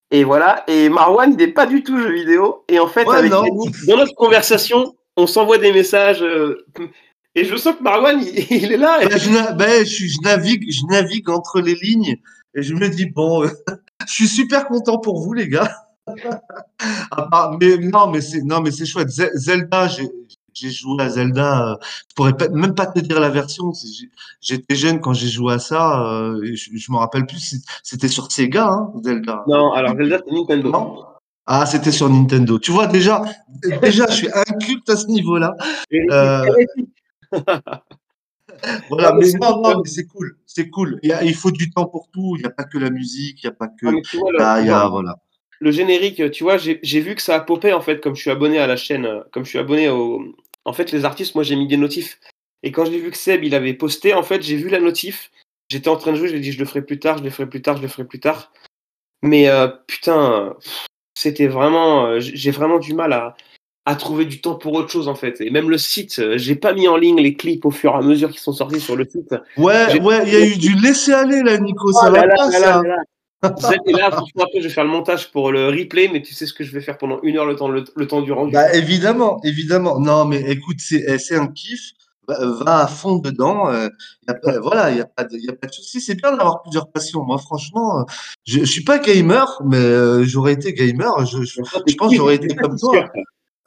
Et voilà. Et Marwan, il n'est pas du tout jeu vidéo. Et en fait, Ouais, avec non. Yannick, dans notre conversation, on s'envoie des messages. euh, et je sens que Marwan, il, (laughs) il est là. Bah, je, na- bah, je, navigue, je navigue entre les lignes et je me dis bon, euh, (laughs) je suis super content pour vous les gars. (laughs) Ah, ah, mais non, mais c'est non, mais c'est chouette. Ze- Zelda, j'ai j'ai joué à Zelda. euh, je pourrais même pas te dire la version. J'étais jeune quand j'ai joué à ça. euh, je, je me rappelle plus. C'était sur Sega, hein, Zelda. Non, alors Zelda, c'est Nintendo. Non Ah, c'était sur Nintendo. Tu vois, déjà, (laughs) déjà, je suis inculte à ce niveau-là. Euh, (laughs) Voilà, Ah, mais c'est- non, non, mais c'est cool, c'est cool. Il, y a- il faut du temps pour tout. Il n'y a pas que la musique, il n'y a pas que. Ah, vois, Ah, il y a, non, voilà. le générique, tu vois, j'ai j'ai vu que ça a popé en fait, comme je suis abonné à la chaîne, euh, comme je suis abonné au. En fait, les artistes, moi j'ai mis des notifs. Et quand j'ai vu que Seb il avait posté, en fait, j'ai vu la notif. J'étais en train de jouer, j'ai dit je le ferai plus tard, je le ferai plus tard, je le ferai plus tard. Mais euh, putain, c'était vraiment. euh, J'ai vraiment du mal à, à trouver du temps pour autre chose en fait. Et même le site, euh, j'ai pas mis en ligne les clips au fur et à mesure qui sont sortis sur le site. Ouais, ouais, il y a eu du laisser aller là, Nico. Ça Oh va là pas, là ça. Là là. Franchement, après je vais faire le montage pour le replay, mais tu sais ce que je vais faire pendant une heure le temps, le, le temps du rendu. Bah, évidemment, évidemment. Non, mais écoute, c'est eh, un kiff. Va, va à fond dedans. euh, y a pas- voilà, il n'y a, pas de- y a pas de souci. C'est bien d'avoir plusieurs passions. Moi, franchement, je ne suis pas gamer, mais euh, j'aurais été gamer. Je, je, je pense que j'aurais été comme (laughs) toi.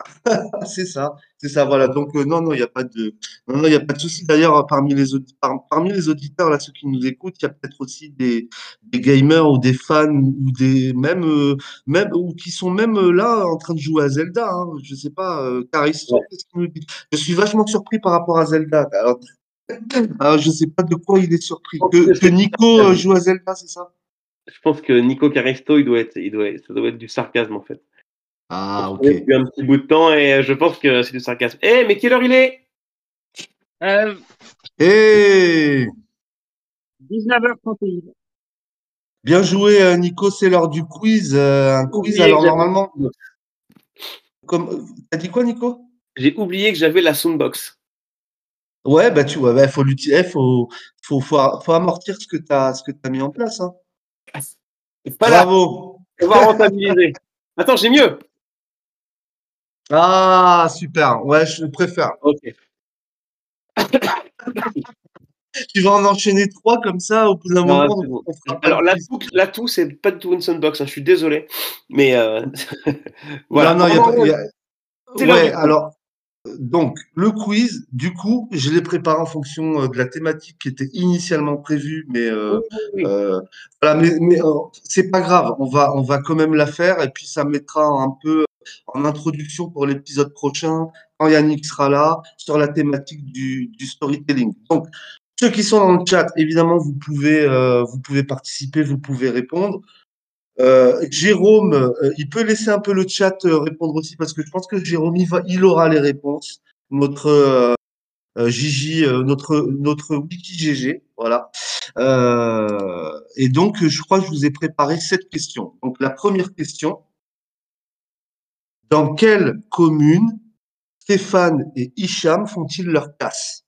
(laughs) C'est ça, c'est ça, voilà. Donc, euh, non, non, il n'y a pas de, non, non, il y a pas de souci. D'ailleurs, parmi les, audi- par- parmi les auditeurs, là, ceux qui nous écoutent, il y a peut-être aussi des, des gamers ou des fans ou des, même, euh, même, ou qui sont même euh, là en train de jouer à Zelda. Hein. Je sais pas, Caristo, Ouais. qu'est-ce qu'il nous dit? Je suis vachement surpris par rapport à Zelda. Alors, (laughs) alors, je sais pas de quoi il est surpris. Que, que Nico joue à Zelda, c'est ça? Je pense que Nico Caristo, il doit être, il doit, être- ça doit être du sarcasme en fait. Ah, connaît depuis un petit bout de temps et je pense que c'est du sarcasme. Eh, mais quelle heure il est? Euh, Hey! 19h31. Bien joué, euh, Nico. C'est l'heure du quiz. euh, un quiz, Oublié alors normalement. Comme... T'as dit quoi, Nico? J'ai oublié que j'avais la soundbox. Ouais, bah tu vois, bah, faut l'utiliser, faut, faut, faut, faut amortir ce que tu as, ce que t'as mis en place. Hein. C'est pas là, Bravo. on va rentabiliser. Attends, j'ai mieux. Ah, super. Ouais, je préfère. Ok. Tu vas en enchaîner trois comme ça, au bout d'un moment, c'est bon. on fera pas Alors, la tout, la tout, c'est pas du tout une soundbox. hein, je suis désolé, mais euh, (laughs) voilà. Non, non, il y a, pas- y a- Ouais, alors, donc, le quiz, du coup, je l'ai préparé en fonction euh, de la thématique qui était initialement prévue, mais euh, Oui. Euh, voilà, mais, mais euh, c'est pas grave, on va, on va quand même la faire et puis ça mettra un peu en introduction pour l'épisode prochain quand Yannick sera là sur la thématique du, du storytelling. Donc, ceux qui sont dans le chat, évidemment, vous pouvez, vous pouvez participer, vous pouvez répondre. Euh, Jérôme, euh, il peut laisser un peu le chat euh, répondre aussi parce que je pense que Jérôme, il, va, il aura les réponses. Notre Gigi, notre, notre wiki voilà. Et donc, je crois que je vous ai préparé sept questions. Donc, la première question. Dans quelle commune Stéphane et Hicham font-ils leur casse?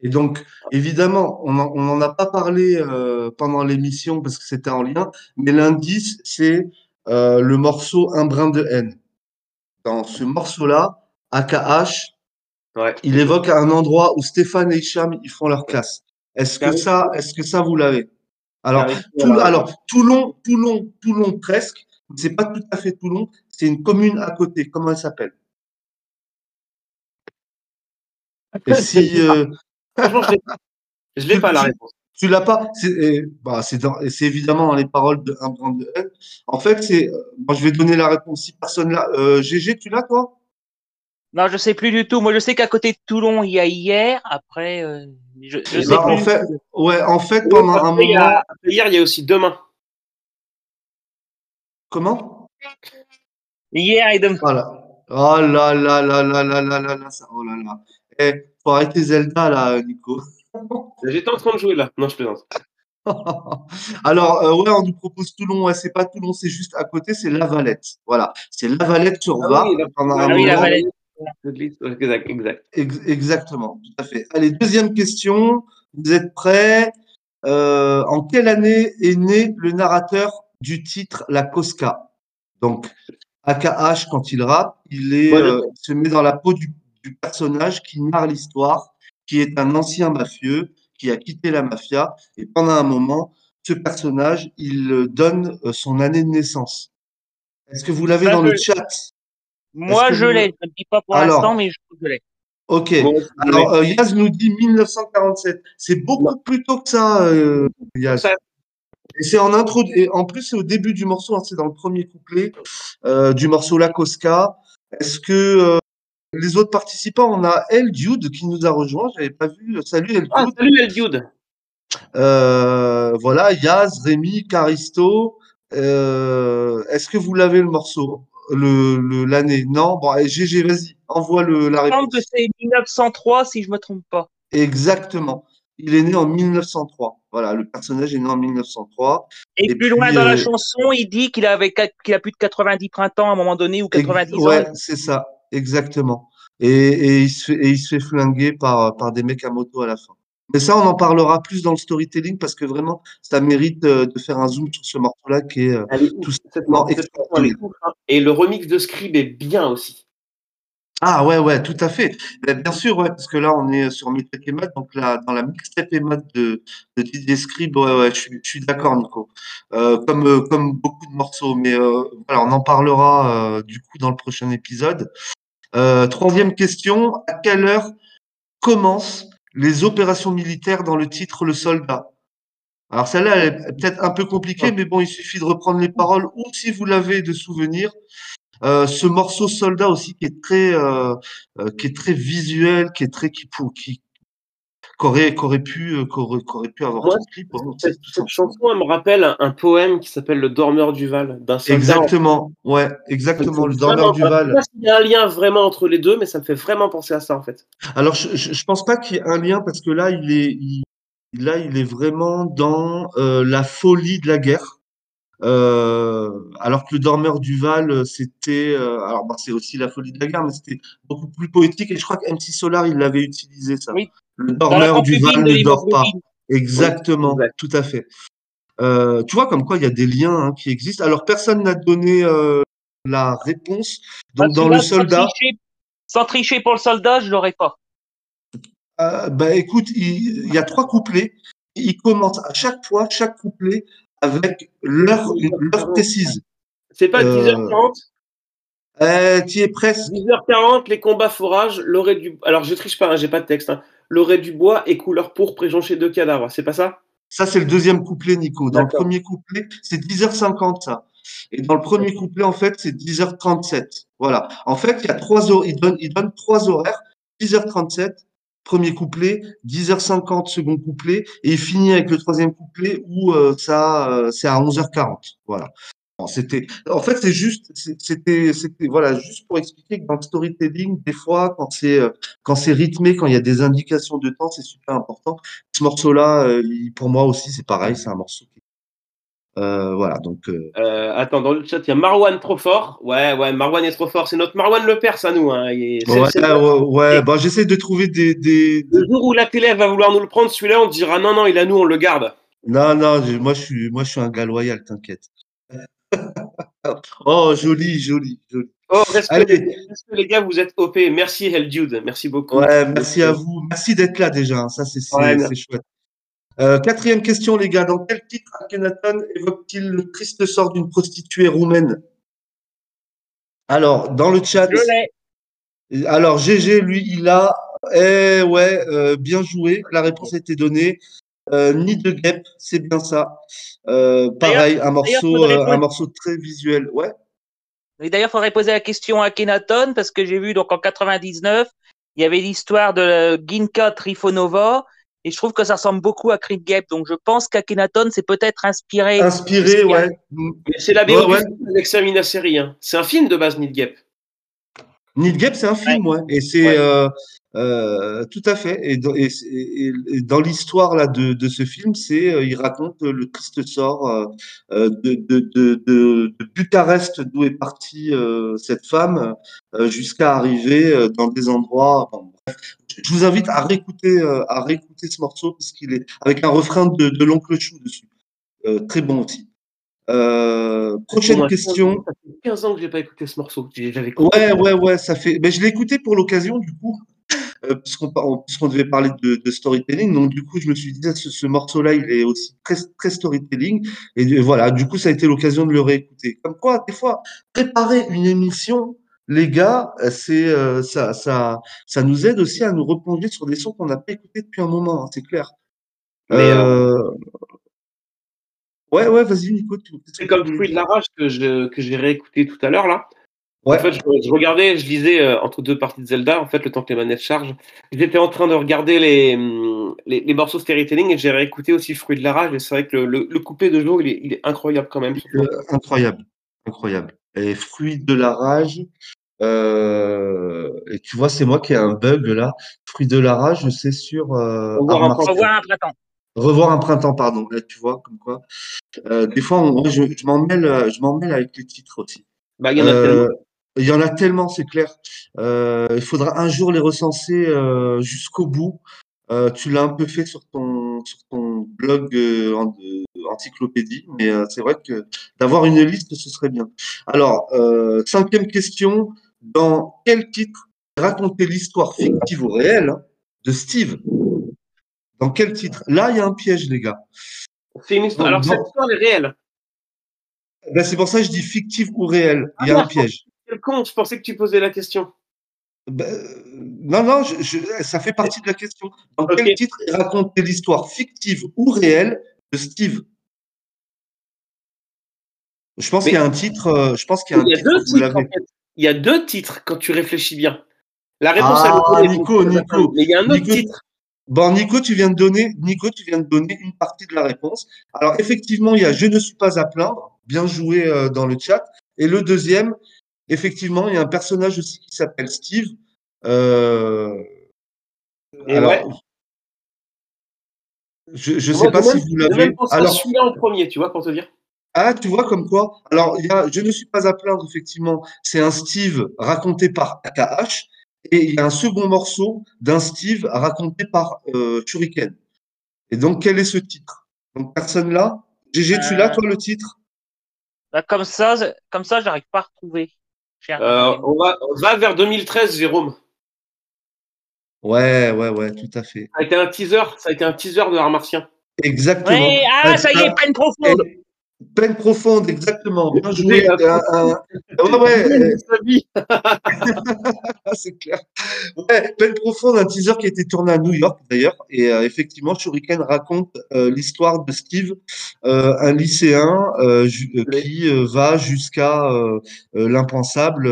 Et donc, évidemment, on n'en a pas parlé euh, pendant l'émission parce que c'était en lien, mais l'indice, c'est euh, le morceau Un brin de haine. Dans ce morceau-là, AKH, Ouais. il évoque un endroit où Stéphane et Hicham ils font leur classe. Est-ce que ça, est-ce que ça vous l'avez? Alors, Toul- alors Toulon, Toulon, Toulon presque. C'est pas tout à fait Toulon. C'est une commune à côté. Comment elle s'appelle? Et si euh, Franchement, je je l'ai pas la réponse. tu l'as pas, c'est bah, c'est dans- c'est évidemment dans les paroles de Un brin de haine. En fait, c'est. euh, Moi, je vais donner la réponse. Si personne là, euh, GG, tu l'as toi? Non, je sais plus du tout. Moi, je sais qu'à côté de Toulon, il y a hier. Après, euh, je, je Eh sais ben, plus. en fait. Ouais, en fait, pendant un il y moment. a- hier, il y a aussi demain. Comment? Hier et demain. Voilà. Oh là là là là là là là là, ça, oh là là. Eh, faut arrêter Zelda là, Nico. (laughs) J'étais en train de jouer là. Non, je plaisante. (laughs) Alors, euh, ouais, on nous propose Toulon. Ouais, c'est pas Toulon, c'est juste à côté, c'est La Valette. Voilà, c'est La Valette sur Ah Var. oui, Ah oui, La moment. Valette. Exact, exact. Ex- exactement, tout à fait. Allez, deuxième question. Vous êtes prêts? Euh, En quelle année est né le narrateur du titre La Cosca? Donc, AKH, quand il rappe, il est, Ouais, je euh, se met dans la peau du, du personnage qui narre l'histoire, qui est un ancien mafieux, qui a quitté la mafia, et pendant un moment, ce personnage, il euh, donne euh, son année de naissance. Est-ce que vous l'avez dans le chat? Moi, je vous- l'ai. Je ne dis pas pour Alors. l'instant, mais je, je l'ai. Ok. Bon, Alors, euh, Yaz nous dit 1947. C'est beaucoup plus tôt que ça, euh, Yaz. Ça- Et c'est en intro, et en plus, c'est au début du morceau, hein, c'est dans le premier couplet euh, du morceau La Cosca. Est-ce que euh, les autres participants, on a El Dude qui nous a rejoint, j'avais pas vu. Salut El Ah, Dude. salut El Dude. Euh, voilà, Yaz, Rémi, Caristo. Euh, Est-ce que vous l'avez le morceau, le le- l'année? Non? Bon, allez, GG, vas-y, envoie le la Il me semble réponse. que c'est 1903, si je me trompe pas. Exactement. il est né en 1903. Voilà, le personnage est né en 1903. Et, plus loin dans la chanson, il dit qu'il avait qu'il a plus de 90 printemps à un moment donné ou 90 ans. Ouais, c'est ça, exactement. Et, et, il se fait, et il se fait flinguer par, par des mecs à moto à la fin. Mais ça, on en parlera plus dans le storytelling parce que vraiment, ça mérite de faire un zoom sur ce morceau-là qui est, tout simplement Et le remix de Scribe est bien aussi. Ah ouais, ouais, tout à fait. Ben, bien sûr, ouais, parce que là, on est sur Mixtape et donc là, dans la Mixtape et Mad de, de Didier Scribe, ouais, ouais, je, suis, je suis d'accord, Nico. Euh, comme, euh, comme beaucoup de morceaux, mais euh, voilà, on en parlera euh, du coup dans le prochain épisode. Euh, troisième question, à quelle heure commencent les opérations militaires dans le titre Le Soldat? Alors celle-là, elle est peut-être un peu compliquée, mais bon, il suffit de reprendre les paroles, ou si vous l'avez de souvenir, euh, ce morceau Soldat aussi qui est très euh, euh, qui est très visuel, qui est très qui qui qu'aurait qu'aurait pu qu'aurait, qu'aurait pu avoir Moi, clip, cette, cette chanson elle me rappelle un, poème qui s'appelle Le Dormeur du Val d'un Exactement, ouais, exactement, Le Dormeur du Val. Pas y a un lien vraiment entre les deux, mais ça me fait vraiment penser à ça en fait. Alors je je, pense pas qu'il y ait un lien parce que là il est là il est vraiment dans la folie de la guerre. Euh, alors que le dormeur du Val, c'était, euh, alors bah, c'est aussi la folie de la guerre, mais c'était beaucoup plus poétique. Et je crois que MC Solar, il l'avait utilisé ça. Oui. Le dormeur du Val ne dort pas. Exactement, tout à fait. Euh, tu vois comme quoi il y a des liens hein, qui existent. Alors personne n'a donné euh, la réponse. Donc dans le soldat. Sans tricher, pour le soldat, je l'aurais pas. Euh, bah écoute, il, il, y a trois couplets. Il commence à chaque fois, chaque couplet avec l'heure, précise. C'est pas 10h40 euh, euh, Tu es presque. 10h40, les combats forages, l'orée du. Alors je triche pas, hein, j'ai pas de texte. Hein. L'orée du bois et couleur pourpre préjonché de cadavres, c'est pas ça? Ça, c'est le deuxième couplet, Nico. Dans le premier couplet, c'est 10h50, ça. Et dans le premier couplet, en fait, c'est 10h37. Voilà. En fait, il y a trois il donne, il donne trois horaires. 10h37, premier couplet, 10h50 second couplet, et finit avec le troisième couplet où euh, ça euh, c'est à 11h40. Voilà. C'était, en fait, c'est juste, c'était, c'était, voilà, juste pour expliquer que dans le storytelling, des fois, quand c'est, euh, quand c'est rythmé, quand il y a des indications de temps, c'est super important. Ce morceau-là, pour moi aussi, c'est pareil, c'est un morceau euh, voilà, donc. Euh... Euh, attends, dans le chat, il y a Marwan trop fort. Ouais, ouais, Marwan est trop fort. C'est notre Marwan le Perse à nous. Hein. ouais, ouais, ouais. Bah, j'essaie de trouver des, des, Le jour où la télé va vouloir nous le prendre, celui-là, on dira non, non, il a nous, on le garde. Non, non, moi, je suis, moi, je suis un gars loyal, t'inquiète. (laughs) oh, joli, joli, joli. Oh, respect, les gars, vous êtes OP. Merci, Hell Dude. Merci beaucoup. Ouais, merci à vous. Merci d'être là déjà. Hein. Ça, c'est ouais, chouette. Euh, quatrième question, les gars. Dans quel titre Akhenaton évoque-t-il le triste sort d'une prostituée roumaine? Alors, dans le chat. Alors, GG, lui, il a. Eh ouais, euh, bien joué. La réponse a été donnée. Euh, Ni de guêpe, c'est bien ça. Euh, pareil, un morceau, un morceau très visuel. Ouais. D'ailleurs, il faudrait poser la question à Akhenaton parce que j'ai vu donc en 99, il y avait l'histoire de Ginka Trifonova et je trouve que ça ressemble beaucoup à Creed Gap. Donc je pense qu'Akhenaton s'est peut-être inspiré. Inspiré, ouais. C'est la BO ouais, ouais. série. Hein. C'est un film de base, Need Gap. Need Gap, c'est un film, ouais. Et c'est euh, euh, tout à fait. Et, dans, et, et, dans l'histoire là de, de, ce film, c'est euh, il raconte le triste sort euh, de, de, de, de, Bucarest d'où est partie cette femme jusqu'à arriver dans des endroits. Je vous invite à réécouter, euh, à réécouter ce morceau parce qu'il est avec un refrain de, de l'oncle Chou dessus. Euh, très bon aussi. Euh, prochaine question. Ça fait 15 ans que j'ai pas écouté ce morceau. Ouais, ouais, ouais, ça fait. Ben, je l'ai écouté pour l'occasion, du coup, euh, puisqu'on puisqu'on devait parler de, de, storytelling. Donc, du coup, je me suis dit, ce, ce morceau-là, il est aussi très, très storytelling. Et voilà, du coup, ça a été l'occasion de le réécouter. Comme quoi, des fois, préparer une émission, les gars, c'est euh, ça, ça, ça nous aide aussi à nous replonger sur des sons qu'on n'a pas écoutés depuis un moment, hein, c'est clair. Euh... Euh... Ouais, ouais, vas-y, Nico. C'est comme fruit de la rage que j'ai réécouté tout à l'heure là. Ouais. En fait, je, je, regardais, je lisais euh, entre deux parties de Zelda, en fait, le temps que les manettes chargent. J'étais en train de regarder les, les, les morceaux storytelling et j'ai réécouté aussi Fruit de la rage. Et c'est vrai que le, le, le, coupé de jour, il est, il est incroyable quand même. incroyable, incroyable. Et Fruit de la rage, Euh, et tu vois, c'est moi qui ai un bug là. Fruit de la rage, c'est sur. Euh, revoir, un, revoir un printemps. Revoir un printemps, pardon. Là, tu vois, comme quoi. Euh, des fois, je, je m'en mêle, je m'en mêle avec les titres aussi. Bah, il y en a tellement. Il y en a tellement, c'est clair. il faudra un jour les recenser jusqu'au bout. tu l'as un peu fait sur ton, sur ton blog en, encyclopédie, mais c'est vrai que d'avoir une liste, ce serait bien. Alors, cinquième question dans quel titre raconter l'histoire fictive ou réelle de Steve? Dans quel titre? Là, il y a un piège, les gars. C'est une histoire. Alors, cette histoire est réelle. Ben, c'est pour ça que je dis fictive ou réelle. Il y a ah un piège. Quel con, je pensais que tu posais la question. Ben, non, non, ça fait partie de la question. Dans quel titre raconter l'histoire fictive ou réelle de Steve? Je pense qu'il y a un titre. Euh, je pense qu'il y a un titre. Deux titres, il y a deux titres quand tu réfléchis bien. La réponse ah, Nico, Nico. Mais il y a un autre titre. Bon, Nico, tu viens de donner, Nico, tu viens de donner une partie de la réponse. Alors, effectivement, il y a Je ne suis pas à plaindre. Bien joué euh, dans le chat. Et le deuxième, effectivement, il y a un personnage aussi qui s'appelle Steve. Euh, alors, Je ne sais pas si vous l'avez. Alors, celui-là en premier, tu vois, pour te dire. Ah, tu vois comme quoi Alors, il y a, je ne suis pas à plaindre, effectivement. C'est un Steve raconté par AKH. Et il y a un second morceau d'un Steve raconté par euh, Shuriken. Et donc, quel est ce titre? Donc, personne là? GG, tu l'as, toi, le titre? Bah, Comme ça, comme ça j'arrive pas à retrouver. Euh, on, va, on va vers 2013, Jérôme. Ouais, ouais, ouais, tout à fait. Ça a été un teaser, ça a été un teaser de l'art martien. Exactement. Oui, ah, ça y est, peine profonde. Peine profonde, exactement. Bien joué. Ouais, ouais. (laughs) c'est clair. Ouais, peine profonde, un teaser qui a été tourné à New York d'ailleurs. Et euh, effectivement, Shuriken raconte euh, l'histoire de Steve, euh, un lycéen qui va jusqu'à l'impensable.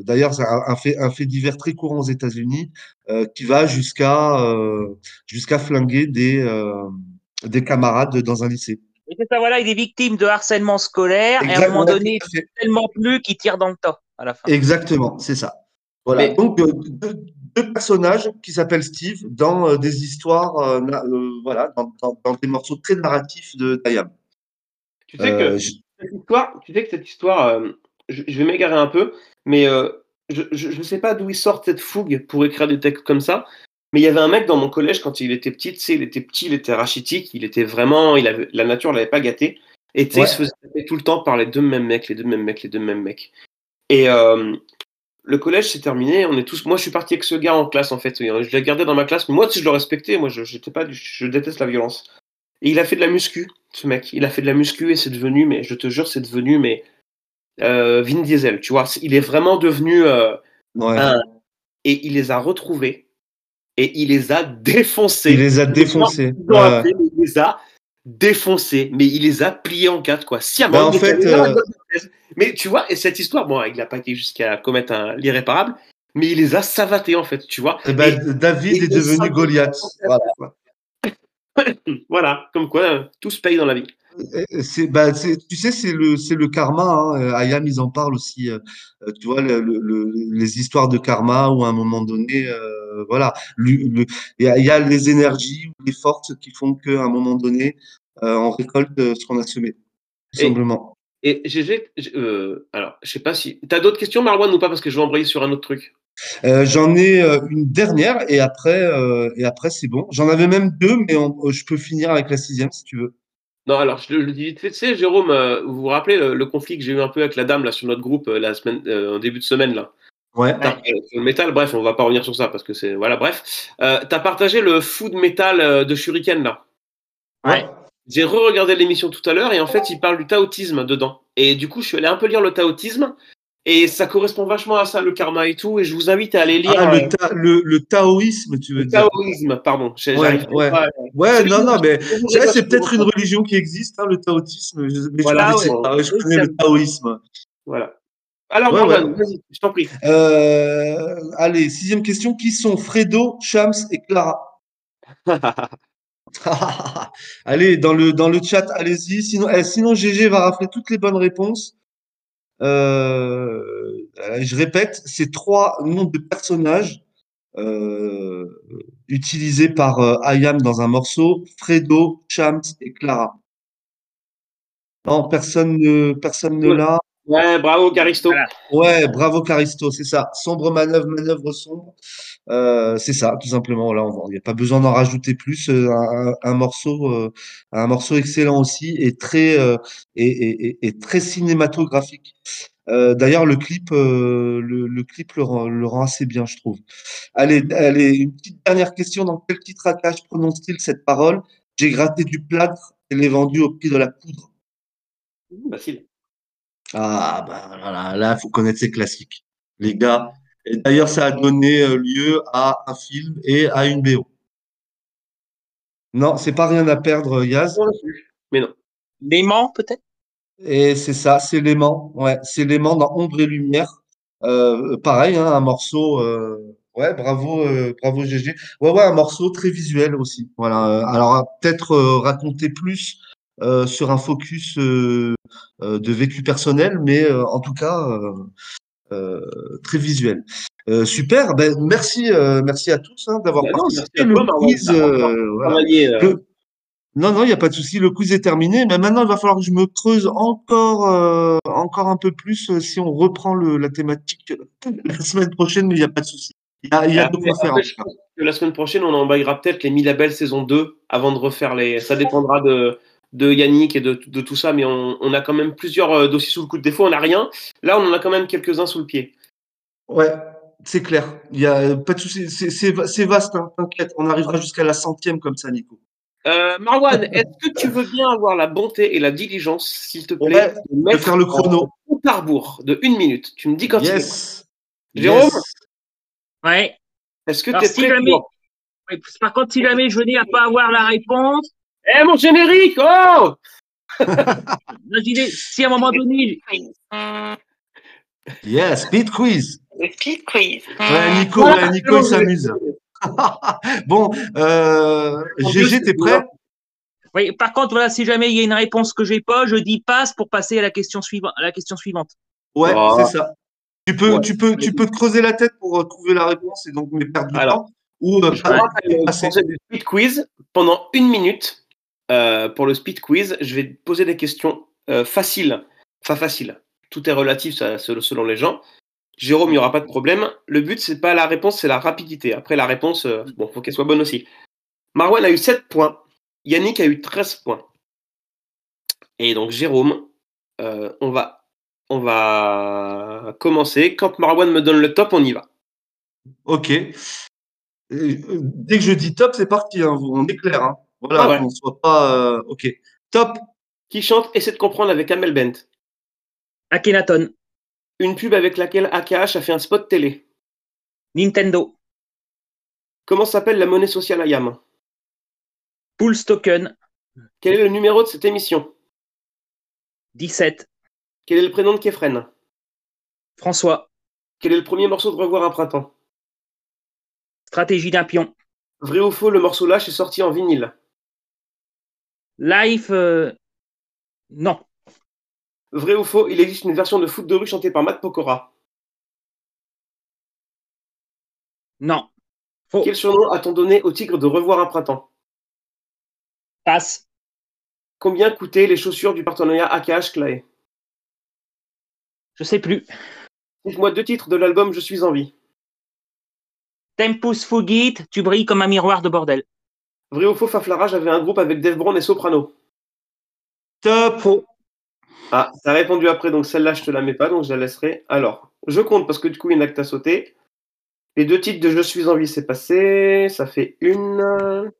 D'ailleurs, c'est un, fait, un fait divers très courant aux États-Unis, qui va jusqu'à jusqu'à flinguer des, des camarades dans un lycée. Et c'est ça, voilà, il est victime de harcèlement scolaire et à un moment donné, il tellement plus qu'il tire dans le tas à la fin. Exactement, c'est ça. Voilà. Donc, euh, deux, personnages qui s'appellent Steve dans euh, des histoires, euh, voilà, dans, des morceaux très narratifs de Dayam. Tu sais que cette histoire, tu sais que cette histoire, je, vais m'égarer un peu, mais je ne sais pas d'où il sort cette fougue pour écrire des textes comme ça. Mais il y avait un mec dans mon collège quand il était petit, tu sais, il était petit, il était rachitique, il était vraiment, il avait, la nature l'avait pas gâté. Et il se faisait taper tout le temps par les deux mêmes mecs, les deux mêmes mecs, les deux mêmes mecs. Et euh, le collège s'est terminé, on est tous. Moi, je suis parti avec ce gars en classe en fait. Je l'ai gardé dans ma classe, mais moi, si je le respectais, moi, je, j'étais pas, je déteste la violence. Et il a fait de la muscu, ce mec. Il a fait de la muscu et c'est devenu, mais je te jure, c'est devenu, mais euh, Vin Diesel, tu vois. Il est vraiment devenu. Euh, un, et il les a retrouvés et il les a défoncés. Il les a défoncés. Il les a défoncés, mais il les a pliés en quatre, quoi. Si, bah, en fait, euh, Mais tu vois, et cette histoire, bon, il n'a pas été jusqu'à commettre l'irréparable, mais il les a savatés, en fait, tu vois. Eh ben, David est devenu Goliath. Voilà. (laughs) voilà, comme quoi, tout se paye dans la vie. C'est, bah, tu sais, c'est le, karma. Hein. Ayam, ils en parlent aussi. Euh, tu vois, les histoires de karma où à un moment donné, euh, voilà, il y, a les énergies ou les forces qui font qu'à un moment donné, euh, on récolte ce qu'on a semé, tout simplement. Et GG, alors, je sais pas si. Tu as d'autres questions, Marwan, ou pas? Parce que je vais embrayer sur un autre truc. J'en ai une dernière et après, et après c'est bon. J'en avais même deux, mais je peux finir avec la sixième si tu veux. Non, alors je le dis vite fait. Tu sais, Jérôme, euh, vous vous rappelez le, conflit que j'ai eu un peu avec la dame là sur notre groupe euh, la semaine, euh, en début de semaine là? Ouais. le métal, bref, on va pas revenir sur ça parce que c'est voilà, bref. tu as partagé le food metal de Shuriken là? Ouais. J'ai re-regardé l'émission tout à l'heure et en fait, il parle du taotisme dedans. Et du coup, je suis allé un peu lire le taotisme et ça correspond vachement à ça, le karma et tout. Et je vous invite à aller lire. Ah, le, le, taoïsme, tu veux dire Taoïsme, pardon. Ouais, ouais. ouais non, non, mais c'est peut-être une religion qui existe, hein, le taoïsme. Mais voilà, je, connais, je connais le taoïsme. Voilà. Alors, vas-y, je t'en prie. Euh, allez, sixième question. Qui sont Fredo, Shams et Clara? (laughs) (laughs) Allez, dans le, dans le chat, allez-y. Sinon, eh, sinon, GG va rafler toutes les bonnes réponses. Euh, je répète, c'est trois noms de personnages utilisés par Ayam dans un morceau, Fredo, Chams et Clara. Non, personne ne, personne ne l'a. Ouais, bravo Caristo. Ouais, bravo Caristo, c'est ça. Sombre manœuvre, manœuvre sombre. Euh, c'est ça, tout simplement. Là, il n'y a pas besoin d'en rajouter plus. Euh, un, morceau, euh, un morceau excellent aussi et très et, et, très cinématographique. D'ailleurs, le clip, le, le, clip le rend, le rend, assez bien, je trouve. Allez, allez, une petite dernière question. Dans quel titre attache prononce-t-il cette parole? J'ai gratté du plâtre et l'ai vendu au prix de la poudre. Facile. Ah, bah là, il faut connaître ces classiques. Les gars, d'ailleurs, ça a donné euh, lieu à un film et à une BO. Non, c'est pas rien à perdre, Yaz. Mais non. L'aimant, peut-être? Et c'est ça, c'est l'aimant. Ouais, c'est l'aimant dans Ombre et Lumière. Euh, pareil, hein, un morceau. Euh, ouais, bravo, bravo GG. Ouais, ouais, un morceau très visuel aussi. Voilà. alors, peut-être raconter plus sur un focus de vécu personnel, mais en tout cas très visuel. super, ben, merci, merci à tous hein, d'avoir participé. Non, non, il n'y a pas de souci. Le quiz est terminé. Mais maintenant, il va falloir que je me creuse encore, encore un peu plus si on reprend le, la thématique la semaine prochaine, mais il n'y a pas de souci. Il y a, y a faire. la semaine prochaine, on envoyera peut-être les 1000 labels saison 2 avant de refaire les. Ça dépendra de, de Yannick et de, tout ça, mais on, a quand même plusieurs euh, dossiers sous le coup. Des fois, on n'a rien. Là, on en a quand même quelques-uns sous le pied. Ouais, c'est clair. Il y a pas de souci. C'est vaste, hein, t'inquiète. On arrivera jusqu'à la centième comme ça, Nico. Euh, Marwan, est-ce que tu veux bien avoir la bonté et la diligence, s'il te plaît, de, faire le chrono au parbourg de une minute? Tu me dis quand yes. tu Jérôme? Ouais. Est-ce que tu es prêt Par contre, si jamais je venais à pas avoir la réponse, eh, mon générique Oh (laughs) si à un moment donné. Yeah, speed quiz. speed quiz. Ouais, Nico, Nico il s'amuse. (laughs) bon, euh, GG, t'es prêt? Oui, par contre, voilà, si jamais il y a une réponse que j'ai pas, je dis passe pour passer à la question suivante. À la question suivante. Ouais, ah. c'est ça. Tu peux, tu peux, tu peux te creuser la tête pour euh, trouver la réponse et donc me perdre du temps. Ou euh, je passer du speed quiz pendant une minute euh, pour le speed quiz, je vais poser des questions euh, faciles. Enfin, faciles. Tout est relatif selon les gens. Jérôme, il n'y aura pas de problème. Le but, c'est pas la réponse, c'est la rapidité. Après, la réponse, euh, bon, faut qu'elle soit bonne aussi. Marwan a eu 7 points. Yannick a eu 13 points. Et donc, Jérôme, on, va, on va commencer. Quand Marwan me donne le top, on y va. Ok. Dès que je dis top, c'est parti. Hein. On est clair. Hein. Voilà, ah qu'on soit pas. Euh, ok. Top. Qui chante Essaie de comprendre avec Amel Bent. Akhenaton. Une pub avec laquelle AKH a fait un spot télé. Nintendo. Comment s'appelle la monnaie sociale IAM Pulse Token. Quel est le numéro de cette émission? 17. Quel est le prénom de Kefren? François. Quel est le premier morceau de Revoir un printemps? Stratégie d'un pion. Vrai ou faux, le morceau Lâche est sorti en vinyle Life, euh, non. Vrai ou faux, il existe une version de foot de rue chantée par Matt Pokora Non. Quel surnom a-t-on donné au tigre de Revoir un printemps? Passe. Combien coûtaient les chaussures du partenariat AKH Clay? Je sais plus. Dites-moi deux titres de l'album Je suis en vie. Tempus Fugit, tu brilles comme un miroir de bordel. Vrai ou faux, Faflarage avait un groupe avec Dave Brown et Soprano. Top Faux. Ah, t'as répondu après, donc celle-là, je te la mets pas, donc je la laisserai. Alors, je compte parce que du coup, il y en a que t'as sauté. Les deux titres de Je suis en vie, c'est passé. Ça fait une,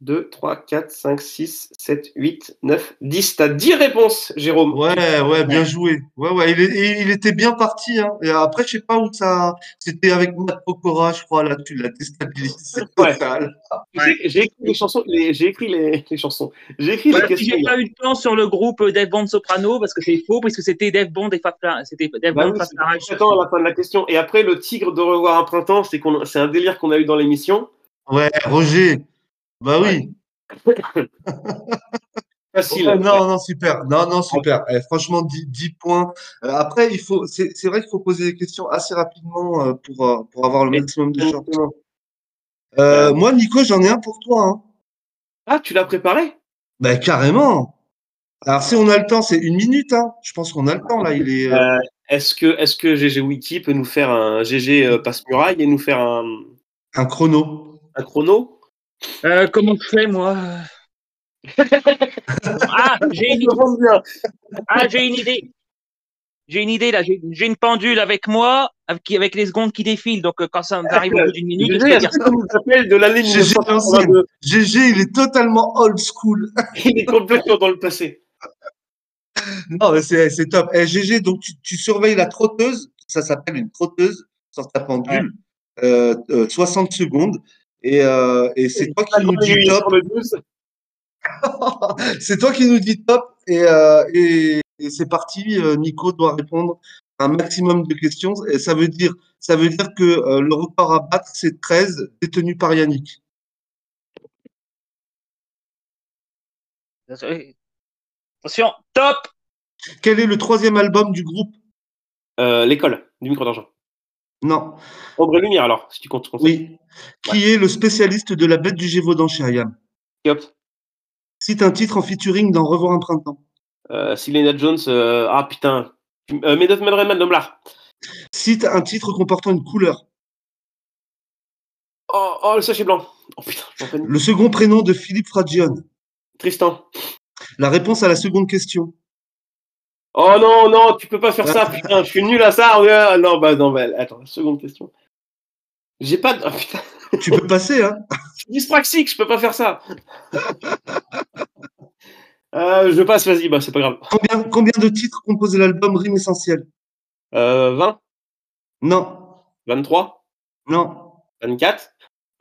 2, 3, 4, 5, 6, 7, 8, 9, 10. T'as 10 réponses, Jérôme. Ouais, ouais, bien joué. Ouais, ouais, il, était bien parti. Hein. Et après, je sais pas où ça. C'était avec Matt Pokora, je crois, là, tu l'as déstabilisé (laughs) total. J'ai écrit les chansons. J'ai écrit les, chansons. J'ai écrit les questions. J'ai pas eu de temps sur le groupe Dave Bond Soprano parce que c'est faux, puisque c'était Dave Bond et Fafla. C'était Dave bah Bond oui, J'attends à la fin de la question. Et après, le tigre de revoir un printemps, c'est un délire qu'on a eu dans l'émission. Ouais, Roger. Bah oui. (laughs) Facile. Ouais, non, non, super. Non, non, super. Eh, franchement, 10, 10 points. Euh, après, il faut, c'est c'est vrai qu'il faut poser des questions assez rapidement euh, pour, euh, pour avoir le maximum de chances. Moi, Nico, j'en ai un pour toi. Hein. Ah, tu l'as préparé? Ben, carrément. Alors, si on a le temps, c'est une minute. Hein. Je pense qu'on a le temps, là. Il est. Est-ce que, est que GG Wiki peut nous faire un GG euh, passe-muraille et nous faire un, un chrono. un chrono? Euh, comment je fais, moi? (laughs) Ah, j'ai une, ah, j'ai une idée. J'ai une idée, là. J'ai une pendule avec moi, avec, les secondes qui défilent. Donc, euh, quand ça arrive au bout d'une minute, je GG, nous appelle de l'année GG 1982 GG, il est totalement old school. (laughs) Il est complètement dans le passé. Non, mais c'est c'est top. Eh, GG, donc tu, tu surveilles la trotteuse. Ça s'appelle une trotteuse sur ta pendule. Euh, euh, 60 secondes. Et, euh, et c'est toi qui nous dis top. Sur le 12. (laughs) c'est toi qui nous dis top. Et, euh, et, et c'est parti. Euh, Nico doit répondre à un maximum de questions. Et ça veut dire, ça veut dire que euh, le record à battre, c'est 13, détenu par Yannick. Attention, top Quel est le troisième album du groupe? Euh, L'école du micro d'argent. Non. Ombre et lumière alors, si tu comptes. Oui. Qui est le spécialiste de la bête du Gévaudan chez Ayam. Cite un titre en featuring dans Revoir un printemps. Euh, Selena Jones. euh, ah putain. Euh, Melreman. Cite un titre comportant une couleur. Oh, oh, le sachet blanc. Oh putain. Le second prénom de Philippe Fragione. Tristan. La réponse à la seconde question. Oh non, non, tu peux pas faire ça, putain, je suis nul à ça. ouais, non, bah non, bah, attends, seconde question. J'ai pas de. Oh, putain, Tu peux passer, hein je suis dyspraxique, je peux pas faire ça. Euh, je passe, vas-y, bah c'est pas grave. combien, combien de titres compose l'album Rime Essentiel Euh, 20, Non. 23, Non. 24,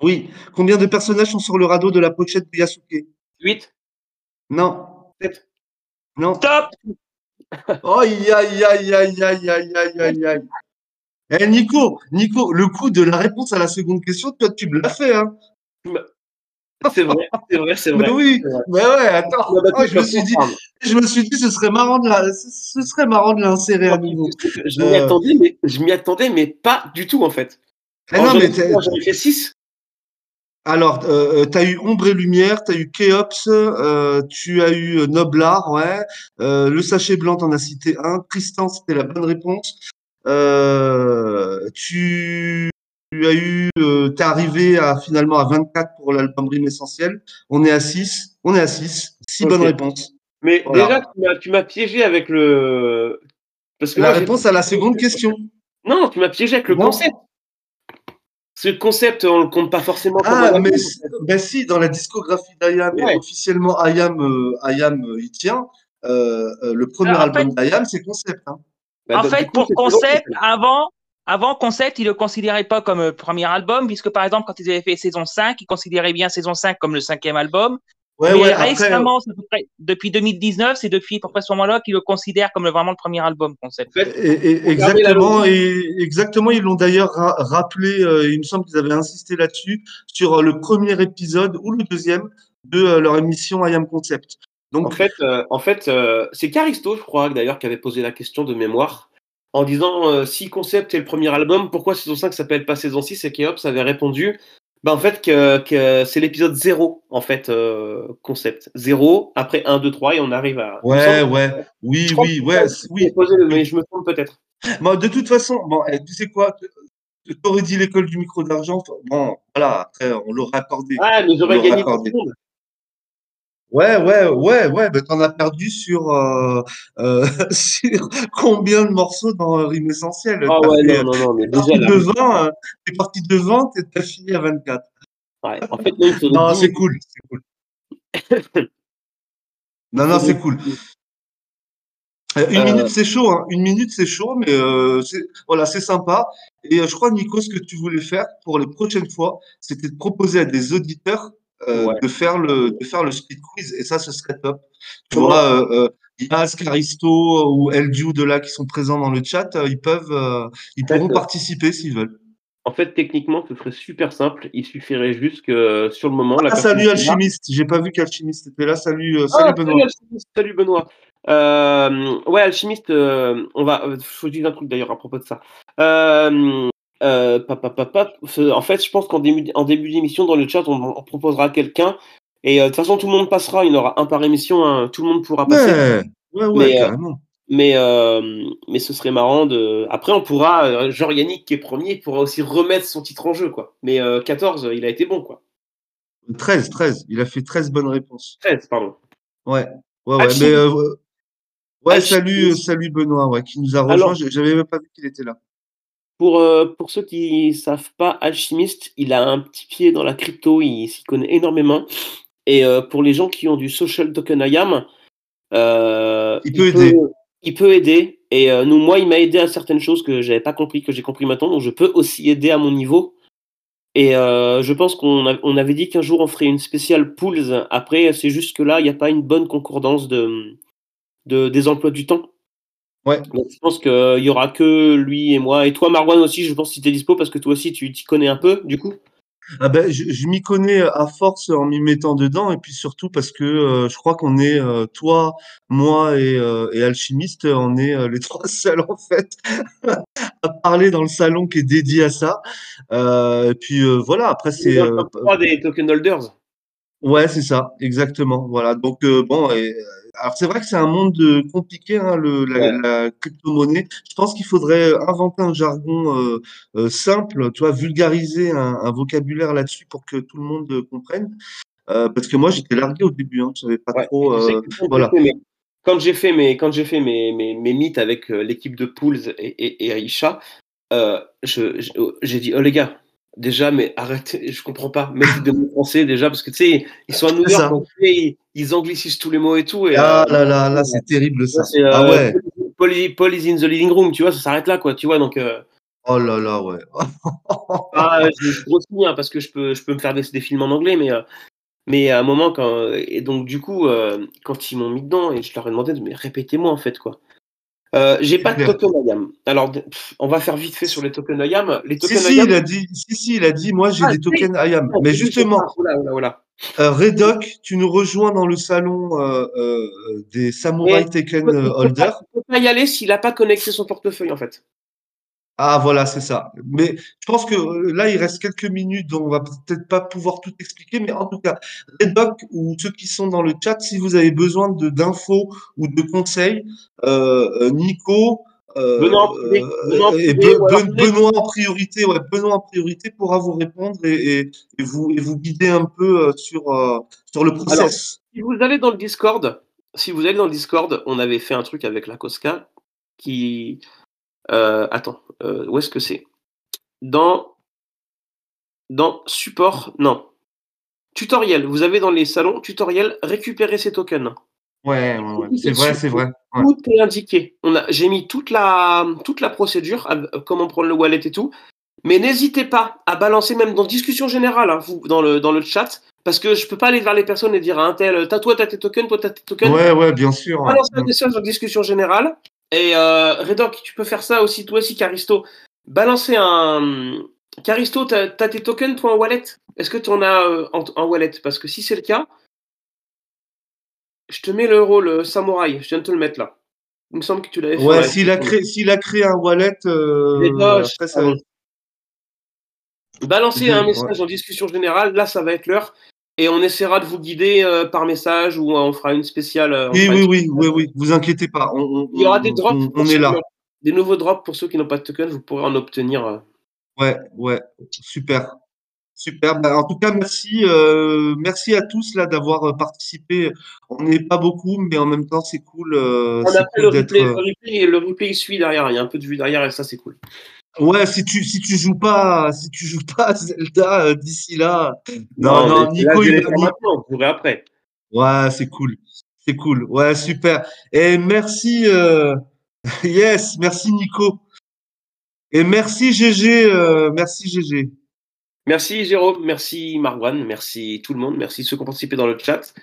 Oui. Combien de personnages sont sur le radeau de la pochette de Yasuke? 8, Non. Sept. Non. Top aïe, aïe, aïe, aïe, aïe, aïe, aïe, aïe, aïe. Eh, Nico, Nico, le coup de la réponse à la seconde question, toi, tu me l'as fait, hein c'est vrai, c'est vrai, c'est vrai. Mais oui, vrai. mais ouais, attends. Oh, je me suis dit, je me suis dit, ce serait marrant de la, ce serait marrant de l'insérer à nouveau. Je m'y Euh. attendais, mais je m'y attendais, mais pas du tout en fait. Eh non, mais J'en ai fait 6. Alors, euh, tu as eu Ombre et Lumière, tu as eu Keops, euh, tu as eu Noblar, ouais. Euh, le sachet blanc, t'en as cité un. Tristan, c'était la bonne réponse. Euh, tu, tu as eu, euh, t'es arrivé à finalement à 24 pour l'album Rime Essentiel. On est à 6. On est à 6. 6 Ok. bonnes réponses. Mais Voilà. déjà, tu m'as- tu m'as piégé avec le. Parce que La moi, réponse à la seconde question. Non, tu m'as piégé avec le Non. concept. Ce concept, on le compte pas forcément Ah, mais album. si- ben si, dans la discographie d'Ayam, et Ouais. officiellement Ayam, euh, Ayam euh, y tient, euh, euh, le premier Alors, en album d'Ayam, c'est Concept. Hein. Bah, En fait, coup, pour Concept, avant, avant Concept, ils le considéraient pas comme euh, premier album, puisque par exemple, quand ils avaient fait saison 5, ils considéraient bien saison 5 comme le cinquième album. Ouais, Mais ouais, après, récemment, c'est à peu près- depuis 2019, c'est depuis à peu près ce moment-là qu'ils le considèrent comme vraiment le premier album Concept. En fait, et- et- exactement, et exactement, ils l'ont d'ailleurs ra- rappelé, euh, il me semble qu'ils avaient insisté là-dessus, sur euh, le premier épisode ou le deuxième de euh, leur émission Ayam Concept. En Donc, fait, euh, en fait euh, c'est Caristo, je crois, d'ailleurs, qui avait posé la question de mémoire, en disant euh, si Concept est le premier album, pourquoi saison 5 s'appelle pas saison 6 Et Keops avait répondu bah, en fait, que, que c'est l'épisode 0, en fait, euh, Concept. 0, après 1, 2, 3, et on arrive à. ouais, semble ouais, oui, oui, ouais, oui. le- mais je me trompe peut-être. Bon, de toute façon, bon, eh, tu sais quoi, tu aurais dit l'école du micro d'argent, bon, voilà, après, on l'aurait accordé. Ah, mais j'aurais l'aura gagné accordé. tout le monde. Ouais, ouais, ouais, ouais, ben t'en as perdu sur, euh, euh, (laughs) sur combien de morceaux dans euh, Rime Essentiel? Ah ouais, fait- non, non, non, mais T'es déjà, parti là, de 20, euh, t'es parti de 20, t'es- t'as fini à 24. ouais, en fait, là, il faudrait (laughs) Non, c'est cool, c'est cool. (coughs) Non, non, c'est cool. Euh, une Euh, minute, c'est chaud, hein. Une minute, c'est chaud, mais euh, voilà, c'est sympa. Et euh, je crois, Nico, ce que tu voulais faire pour les prochaines fois, c'était de proposer à des auditeurs euh, Ouais. de faire le de faire le speed quiz. Et ça, ce serait top. Tu vois, euh, euh, Yas, Caristo ou El de là qui sont présents dans le chat, ils peuvent, ils pourront participer s'ils veulent. En fait, techniquement, ce serait super simple. Il suffirait juste que sur le moment. la Ah, salut Alchimiste. J'ai pas vu qu'Alchimiste était là. Salut, euh, Ah, salut Benoît. Salut Benoît. Ouais, Alchimiste, euh, on va. Faut que je dise un truc d'ailleurs à propos de ça. Euh, euh, en fait, je pense qu'en début, en début d'émission, dans le chat, on, on proposera quelqu'un. Et euh, de toute façon, tout le monde passera. Il y en aura un par émission. hein, tout le monde pourra passer. Ouais, ouais, ouais, Mais, euh, carrément. Mais, euh, mais ce serait marrant de. Après, on pourra. Genre Yannick qui est premier pourra aussi remettre son titre en jeu, quoi. Mais euh, 14, il a été bon, quoi. 13, 13. Il a fait 13 bonnes réponses. 13, pardon. Ouais, ouais, ouais. Mais, ouais, salut, salut Benoît, ouais, qui nous a rejoint. J'avais même pas vu qu'il était là. Pour, euh, pour ceux qui savent pas, Alchimiste, il a un petit pied dans la crypto, il s'y connaît énormément. Et euh, pour les gens qui ont du social token IAM, euh, Il peut aider. Il peut aider. Et nous, moi, il m'a aidé à certaines choses que j'avais pas compris, que j'ai compris maintenant. Donc, je peux aussi aider à mon niveau. Et je pense qu'on on avait dit qu'un jour on ferait une spéciale pools. Après, c'est juste que là, il n'y a pas une bonne concordance de, de, des emplois du temps. Ouais. Donc, je pense qu'il y aura que lui et moi. Et toi, Marwan aussi, je pense si tu es dispo, parce que toi aussi, tu t'y connais un peu, du coup. Ah ben, je, je m'y connais à force en m'y mettant dedans, et puis surtout parce que euh, je crois qu'on est, euh, toi, moi et, euh, et Alchimiste, on est euh, les (laughs) trois seuls en fait (laughs) à parler dans le salon qui est dédié à ça. Euh, et puis euh, voilà, après c'est... dans le euh, top 3 des token holders. Ouais, c'est ça, exactement. Voilà. Donc euh, bon, et, euh, alors c'est vrai que c'est un monde euh, compliqué, hein, le, la, Ouais. la crypto-monnaie. Je pense qu'il faudrait inventer un jargon euh, euh, simple, tu vois, vulgariser un, un vocabulaire là-dessus pour que tout le monde euh, comprenne. Euh, parce que moi, j'étais largué au début, hein, je savais pas Ouais, trop. euh, voilà. j'ai fait mes- Quand j'ai fait mes, quand j'ai fait mes, mes, mes meets avec euh, l'équipe de Pools et, et, et euh, je- je- j'ai dit, oh les gars, déjà, mais arrêtez, je comprends pas, mettez des mots français déjà, parce que tu sais, ils sont à (laughs) New York, donc ils, ils anglicisent tous les mots et tout. Et, Ah euh, là là, là, c'est terrible ça. c'est, euh, Ah ouais. Paul, is- in the living room, tu vois, ça s'arrête là, quoi, tu vois, donc. euh, Oh là là, ouais. (laughs) Ah, je, je grossis hein, parce que je peux, je peux me faire des, des films en anglais, mais, euh, mais à un moment, quand. Et donc, du coup, euh, quand ils m'ont mis dedans, et je leur ai demandé de mais répétez-moi en fait, quoi. Euh, J'ai pas de clair. token IAM. Alors, de- pff, on va faire vite fait sur les tokens IAM. Les Si, tokens si, IAM. il a dit, si, si, il a dit, moi j'ai Ah, des si. tokens IAM. Ah, Mais justement, ah, Voilà, voilà, voilà. Euh, Redoc, tu nous rejoins dans le salon euh, euh, des Samurai Mais- Taken Il il peut Holder. pas- y aller s'il n'a pas connecté son portefeuille, en fait. Ah voilà, c'est ça. Mais je pense que là, il reste quelques minutes, donc on va peut-être pas pouvoir tout expliquer. Mais en tout cas, Redoc ou ceux qui sont dans le chat, si vous avez besoin de d'infos ou de conseils, Nico. Benoît en priorité, ouais, Benoît en priorité pourra vous répondre et, et, et vous et vous guider un peu euh, sur euh, sur le process. Si vous allez dans le Discord, si vous allez dans le Discord, on avait fait un truc avec la Cosca qui. Euh, attends, euh, où est-ce que c'est? Dans. Dans support, non. Tutoriel, vous avez dans les salons tutoriel récupérer ces tokens. Ouais, ouais, ouais. c'est vrai, c'est vrai. Ouais. Tout est indiqué. On a, j'ai mis toute la, toute la procédure, à- comment prendre le wallet et tout. Mais n'hésitez pas à balancer même dans discussion générale, hein, vous, dans le, dans le chat, parce que je peux pas aller vers les personnes et dire à un tel, t'as toi, t'as tes tokens, toi, t'as tes tokens. Ouais, ouais, bien sûr. ouais. Balance un message en discussion générale. Et euh, Redoc, tu peux faire ça aussi, toi aussi, Caristo. Balancer un. Caristo, t'as as tes tokens, toi, en wallet? Est-ce que tu en as euh, en, en wallet? Parce que si c'est le cas, je te mets le rôle euh, samouraï. Je viens de te le mettre là. Il me semble que tu l'avais fait. Ouais, ouais. s'il a créé, s'il a créé un wallet, euh, après, ça Bien, un message en discussion générale, là, ça va être l'heure. Et on essaiera de vous guider euh, par message ou euh, on fera une spéciale. euh, Oui, oui, oui, oui, oui, vous inquiétez pas. On, on- Il y aura des drops. on- est là. Des nouveaux drops pour ceux qui n'ont pas de token, vous pourrez en obtenir. Ouais, ouais, super. Super. Ben, en tout cas, merci, euh, merci à tous là d'avoir euh, participé. On n'est pas beaucoup, mais en même temps, c'est cool. euh, On c'est a fait cool le d'être. replay, le euh, replay, le replay il suit derrière. Il y a un peu de vue derrière et ça, c'est cool. Ouais, si tu si tu joues pas, si tu joues pas à Zelda euh, d'ici là. Non, non, Nico, il maintenant, verrai après. Ouais, c'est cool. C'est cool. Ouais, super. Et merci, euh, (laughs) yes, merci Nico. Et merci GG, euh, merci GG. Merci Jérôme, merci Marwan, merci tout le monde, merci ceux qui ont participé dans le chat.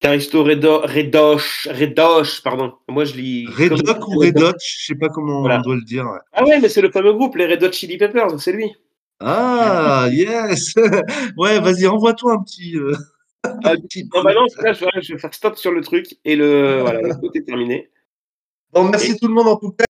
Caristo Redo, Redoche, Redoche, pardon. Moi, je lis. Redoc ou Redoch, je sais pas comment Voilà. on doit le dire. Ah ouais, mais c'est le fameux groupe, les Red Hot Chili Peppers, c'est lui. Ah, (laughs) yes (laughs) Ouais, vas-y, envoie-toi un petit. Euh, (laughs) un petit non, bah non, là, je vais, faire stop sur le truc et le, voilà, le est terminé. Bon, merci tout le monde en tout cas.